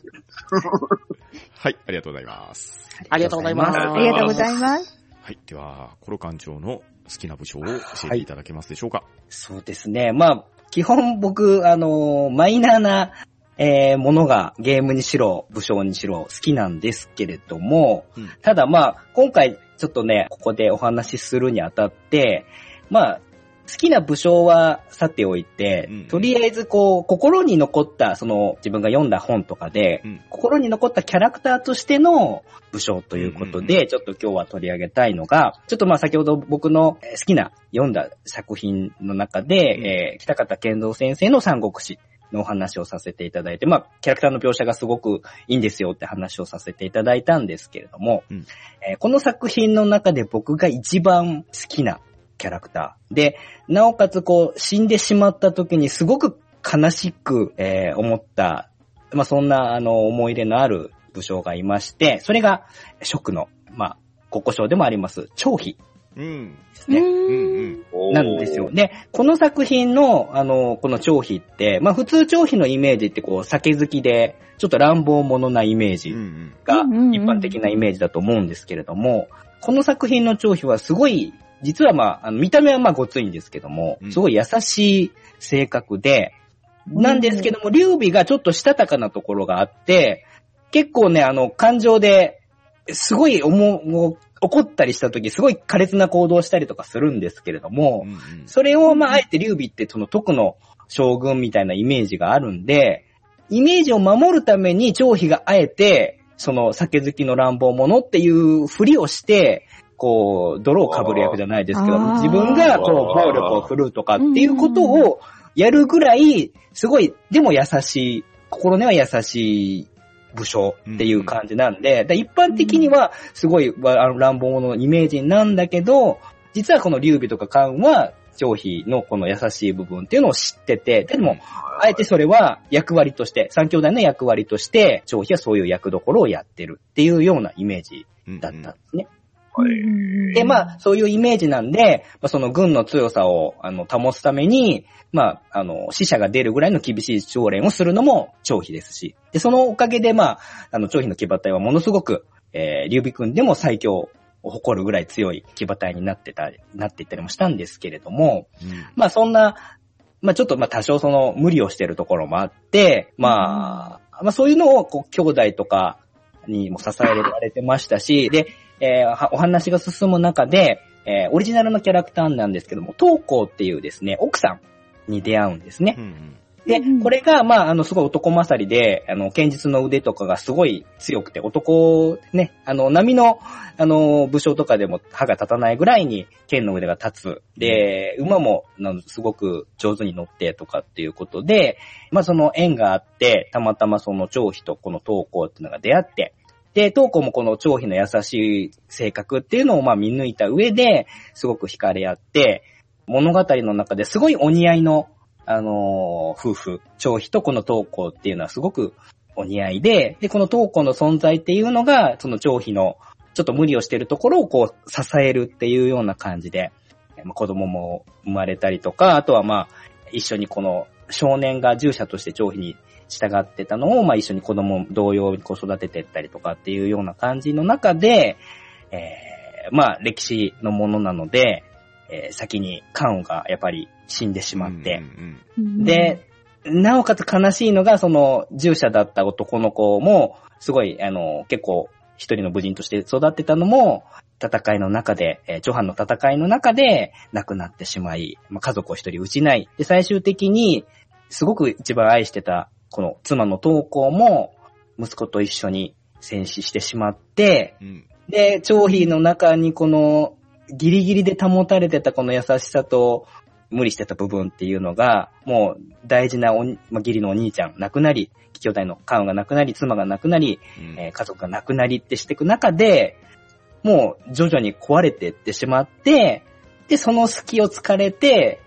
はい、ありがとうございます。ありがとうございます。ありがとうございます。はい、では、コロ館長の好きな武将を教えていただけますでしょうか？そうですね。まあ、基本僕、あのーマイナーな、えーものがゲームにしろ、武将にしろ好きなんですけれども、うん。ただまあ、今回ちょっとね、ここでお話しするにあたって、まあ、好きな武将はさておいて、うん。とりあえずこう、心に残った、その自分が読んだ本とかで、うん。心に残ったキャラクターとしての武将ということで、うんうんちょっと今日は取り上げたいのが、ちょっとまあ先ほど僕のえー好きな読んだ作品の中で、うん。えー北方健三先生の三国志のお話をさせていただいて、まあ、キャラクターの描写がすごくいいんですよって話をさせていただいたんですけれども、うん。えーこの作品の中で僕が一番好きなキャラクターで、なおかつこう死んでしまった時にすごく悲しく、えー思った、まあ、そんなあの思い入れのある武将がいまして、それが蜀の、まあ、国交省でもあります、張飛うん。ですね。うんうん。おーなんですよ。。で、この作品の、あの、この張飛って、まあ普通張飛のイメージってこう、酒好きで、ちょっと乱暴者なイメージ。が一般的なイメージだと思うんですけれども、この作品の張飛はすごい実はまあ、あの見た目はまあごついんですけどもう、んすごい優しい性格で、なんですけども、劉備がちょっとしたたかなところがあって、結構ね、あの、感情で、すごい思う怒ったりした時、すごい苛烈な行動をしたりとかするんですけれどもう、んうん。それをまあ、あえて劉備ってその徳の将軍みたいなイメージがあるんで、イメージを守るために張飛があえて、その酒好きの乱暴者っていうふりをして、こう、泥を被る役じゃないですけど、自分がこう、暴力を振るうとかっていうことをやるぐらい、すごい、でも優しい、心根は優しい武将っていう感じなんで、で一般的にはすごいわあの乱暴者のイメージなんだけど、実はこの劉備とか関は、張飛のこの優しい部分っていうのを知ってて、でも、あえてそれは役割として、三兄弟の役割として、張飛はそういう役どころをやってるっていうようなイメージうんだったんですね。はい。で、まあ、そういうイメージなんで、まあ、その軍の強さを、あの、保つために、まあ、あの、死者が出るぐらいの厳しい朝練をするのも張飛ですし、で、そのおかげで、まあ、あの、張飛の騎馬隊はものすごく、えー、劉備軍でも最強を誇るぐらい強い騎馬隊になってた、なっていったりもしたんですけれども、うん。まあそんな、まあちょっとまあ多少その無理をしてるところもあって、まあ、まあそういうのをこう兄弟とかにも支えられてましたし、で、えーはお話が進む中で、えーオリジナルのキャラクターなんですけども、東光っていうですね、奥さんに出会うんですねう。んでうん、これが、まあ、あの、すごい男勝りで、あの、剣術の腕とかがすごい強くて、男、ね、あの、波の、あの、武将とかでも歯が立たないぐらいに剣の腕が立つ。で、馬も、なんすごく上手に乗ってとかっていうことで、まあ、その縁があって、たまたまその張飛とこの東光っていうのが出会って、で、東光もこの張飛の優しい性格っていうのをまあ見抜いた上で、すごく惹かれ合って、物語の中ですごいお似合いの、あのー夫婦、張飛とこの東光っていうのはすごくお似合いで、で、この東光の存在っていうのが、その張飛のちょっと無理をしてるところをこう支えるっていうような感じで、まあ子供も生まれたりとか、あとはまあ、一緒にこの少年が従者として張飛に従ってたのを、まあ一緒に子供同様にこう育てていったりとかっていうような感じの中で、えーまあ歴史のものなので、えー先に関羽がやっぱり死んでしまって、うんうん、で、なおかつ悲しいのが、その、従者だった男の子も、すごい、あの、結構、一人の武人として育ってたのも、戦いの中で、えー、長藩の戦いの中で亡くなってしまい、まあ、家族を一人失い、で、最終的に、すごく一番愛してた、この妻の東光も、息子と一緒に戦死してしまって、うん。で、張飛の中にこの、ギリギリで保たれてたこの優しさと、無理してた部分っていうのが、もう大事なおに、まあ、義理のお兄ちゃん亡くなり、兄弟のカウンが亡くなり、妻が亡くなり、うん。えー家族が亡くなりってしていく中で、もう徐々に壊れていってしまって、で、その隙を突かれて、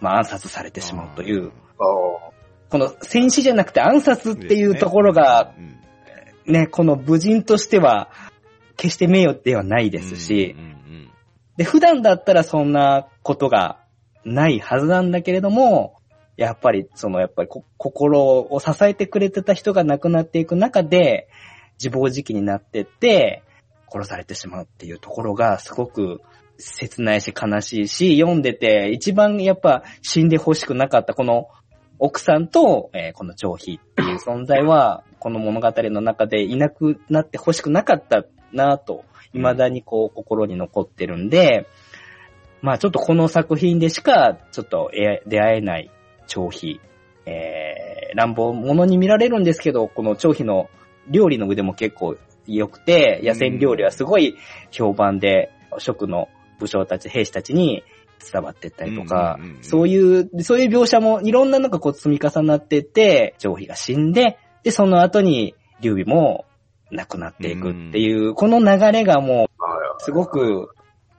まあ暗殺されてしまうという、ああ。この戦死じゃなくて暗殺っていうところが、うんね、この武人としては、決して名誉ではないですし、で、普段だったらそんなことがないはずなんだけれども、やっぱり、その、やっぱりこ、心を支えてくれてた人が亡くなっていく中で、自暴自棄になってって、殺されてしまうっていうところが、すごく切ないし悲しいし、読んでて、一番やっぱ死んでほしくなかった、この奥さんと、えーこの張飛っていう存在は、この物語の中でいなくなってほしくなかったなと、未だにこう心に残ってるんで、まあちょっとこの作品でしかちょっと出会えない張飛、えー、乱暴者に見られるんですけど、この張飛の料理の腕も結構良くて、野戦料理はすごい評判で、職の武将たち、兵士たちに伝わってったりとかうんうんうんうん、そういう、そういう描写もいろんなのがこう積み重なってって、張飛が死んで、で、その後に劉備も亡くなっていくっていう、この流れがもう、はいすごく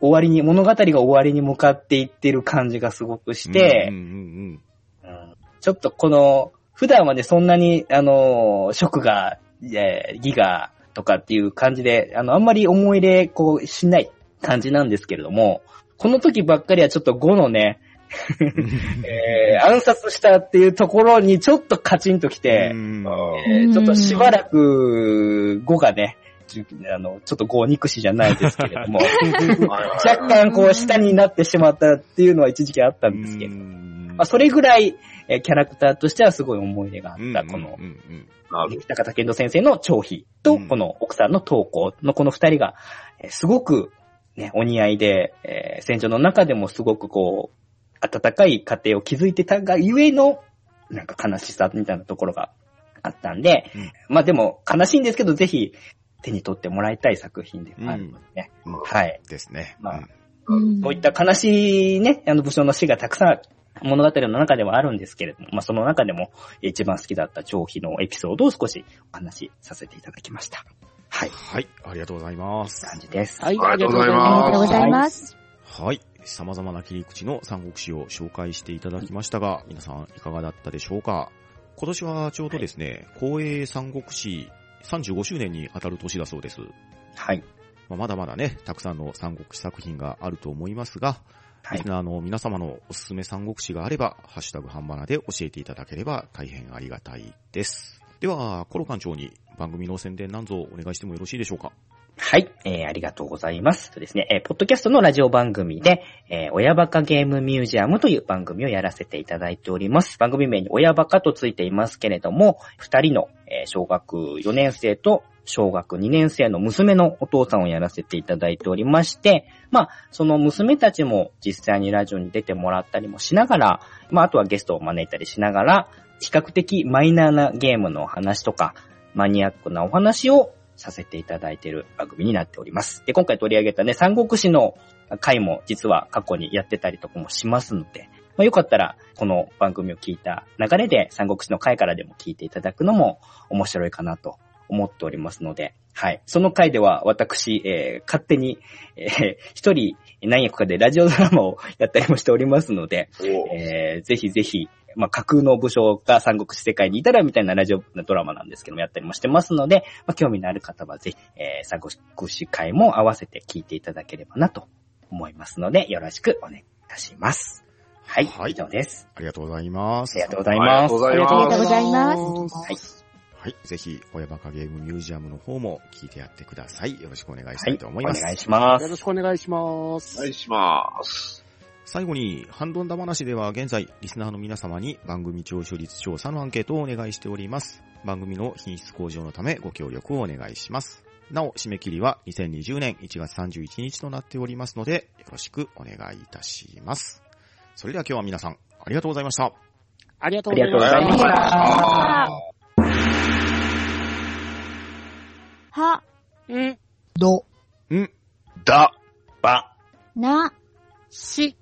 終わりに、物語が終わりに向かっていってる感じがすごくしてうん、うんうんうん。ちょっとこの、普段はね、そんなに、あの、食が、えーギガとかっていう感じで、あの、あんまり思い入れ、こう、しない感じなんですけれども、この時ばっかりはちょっと5のね、えー暗殺したっていうところにちょっとカチンときて、えーちょっとしばらく5がね、あの、ちょっとこう憎しじゃないですけれども、若干こう下になってしまったっていうのは一時期あったんですけど、まあ、それぐらい、えーキャラクターとしてはすごい思い入れがあった、この高田健人先生の長飛と、うん。この奥さんの投稿のこの二人が、えーすごく、ね、お似合いで、えー戦場の中でもすごくこう、温かい家庭を築いてたがゆえの、なんか悲しさみたいなところがあったんで、うんまあでも悲しいんですけど、ぜひ手に取ってもらいたい作品ではあるのでね。うんはい。ですね。まあうんそういった悲しいね、あの武将の死がたくさん物語の中ではあるんですけれども、まあその中でも一番好きだった長飛のエピソードを少しお話しさせていただきました。はい。はい、ありがとうございます。感じです。はい、ありがとうございありますがとうございます。はい。様々な切り口の三国志を紹介していただきましたが、皆さんいかがだったでしょうか？今年はちょうどですね、光栄三国志35周年に当たる年だそうです。はい。まあまだまだね、たくさんの三国志作品があると思いますが、はいリス。ナーの皆様のおすすめ三国志があれば、ハッシュタグハンバナで教えていただければ大変ありがたいです。では、コロ館長に番組の宣伝なんぞお願いしてもよろしいでしょうか？はい、えー、ありがとうございます。とですね、えー、ポッドキャストのラジオ番組で、えー、親バカゲームミュージアムという番組をやらせていただいております。番組名に親バカとついていますけれども、二人の、えー小学4年生と小学2年生の娘のお父さんをやらせていただいておりまして、まあ、その娘たちも実際にラジオに出てもらったりもしながら、まあ、あとはゲストを招いたりしながら、比較的マイナーなゲームのお話とか、マニアックなお話をさせていただいている番組になっております。で、今回取り上げたね、三国志の回も実は過去にやってたりとかもしますので、まあ、よかったら、この番組を聞いた流れで三国志の回からでも聞いていただくのも面白いかなと思っておりますので、はい。その回では私、えー勝手に、えー一人何役かでラジオドラマをやったりもしておりますので、おえーぜひぜひ、まあ、架空の武将が三国志世界にいたらみたいなラジオドラマなんですけども、やったりもしてますので、まあ、興味のある方はぜひ、えー三国志会も合わせて聞いていただければなと思いますので、よろしくお願いいたします。はい、はい以上です。ありがとうございますあり。がとうございます。ありがとうございますありがとうございます。はい。はい。ぜひ、親バカゲームミュージアムの方も聞いてやってください。よろしくお願いしたはいい、と思います。お願いしますよろ。しくお願いします。お願いします。最後に、ハンドンダ話では現在、リスナーの皆様に番組聴取率調査のアンケートをお願いしております。番組の品質向上のためご協力をお願いします。なお、締め切りは2020年1月31日となっておりますので、よろしくお願いいたします。それでは今日は皆さん、ありがとうございました。ありがとうございました。ありがとうございました。は、うん、ど、ん、だ、ば、な、し、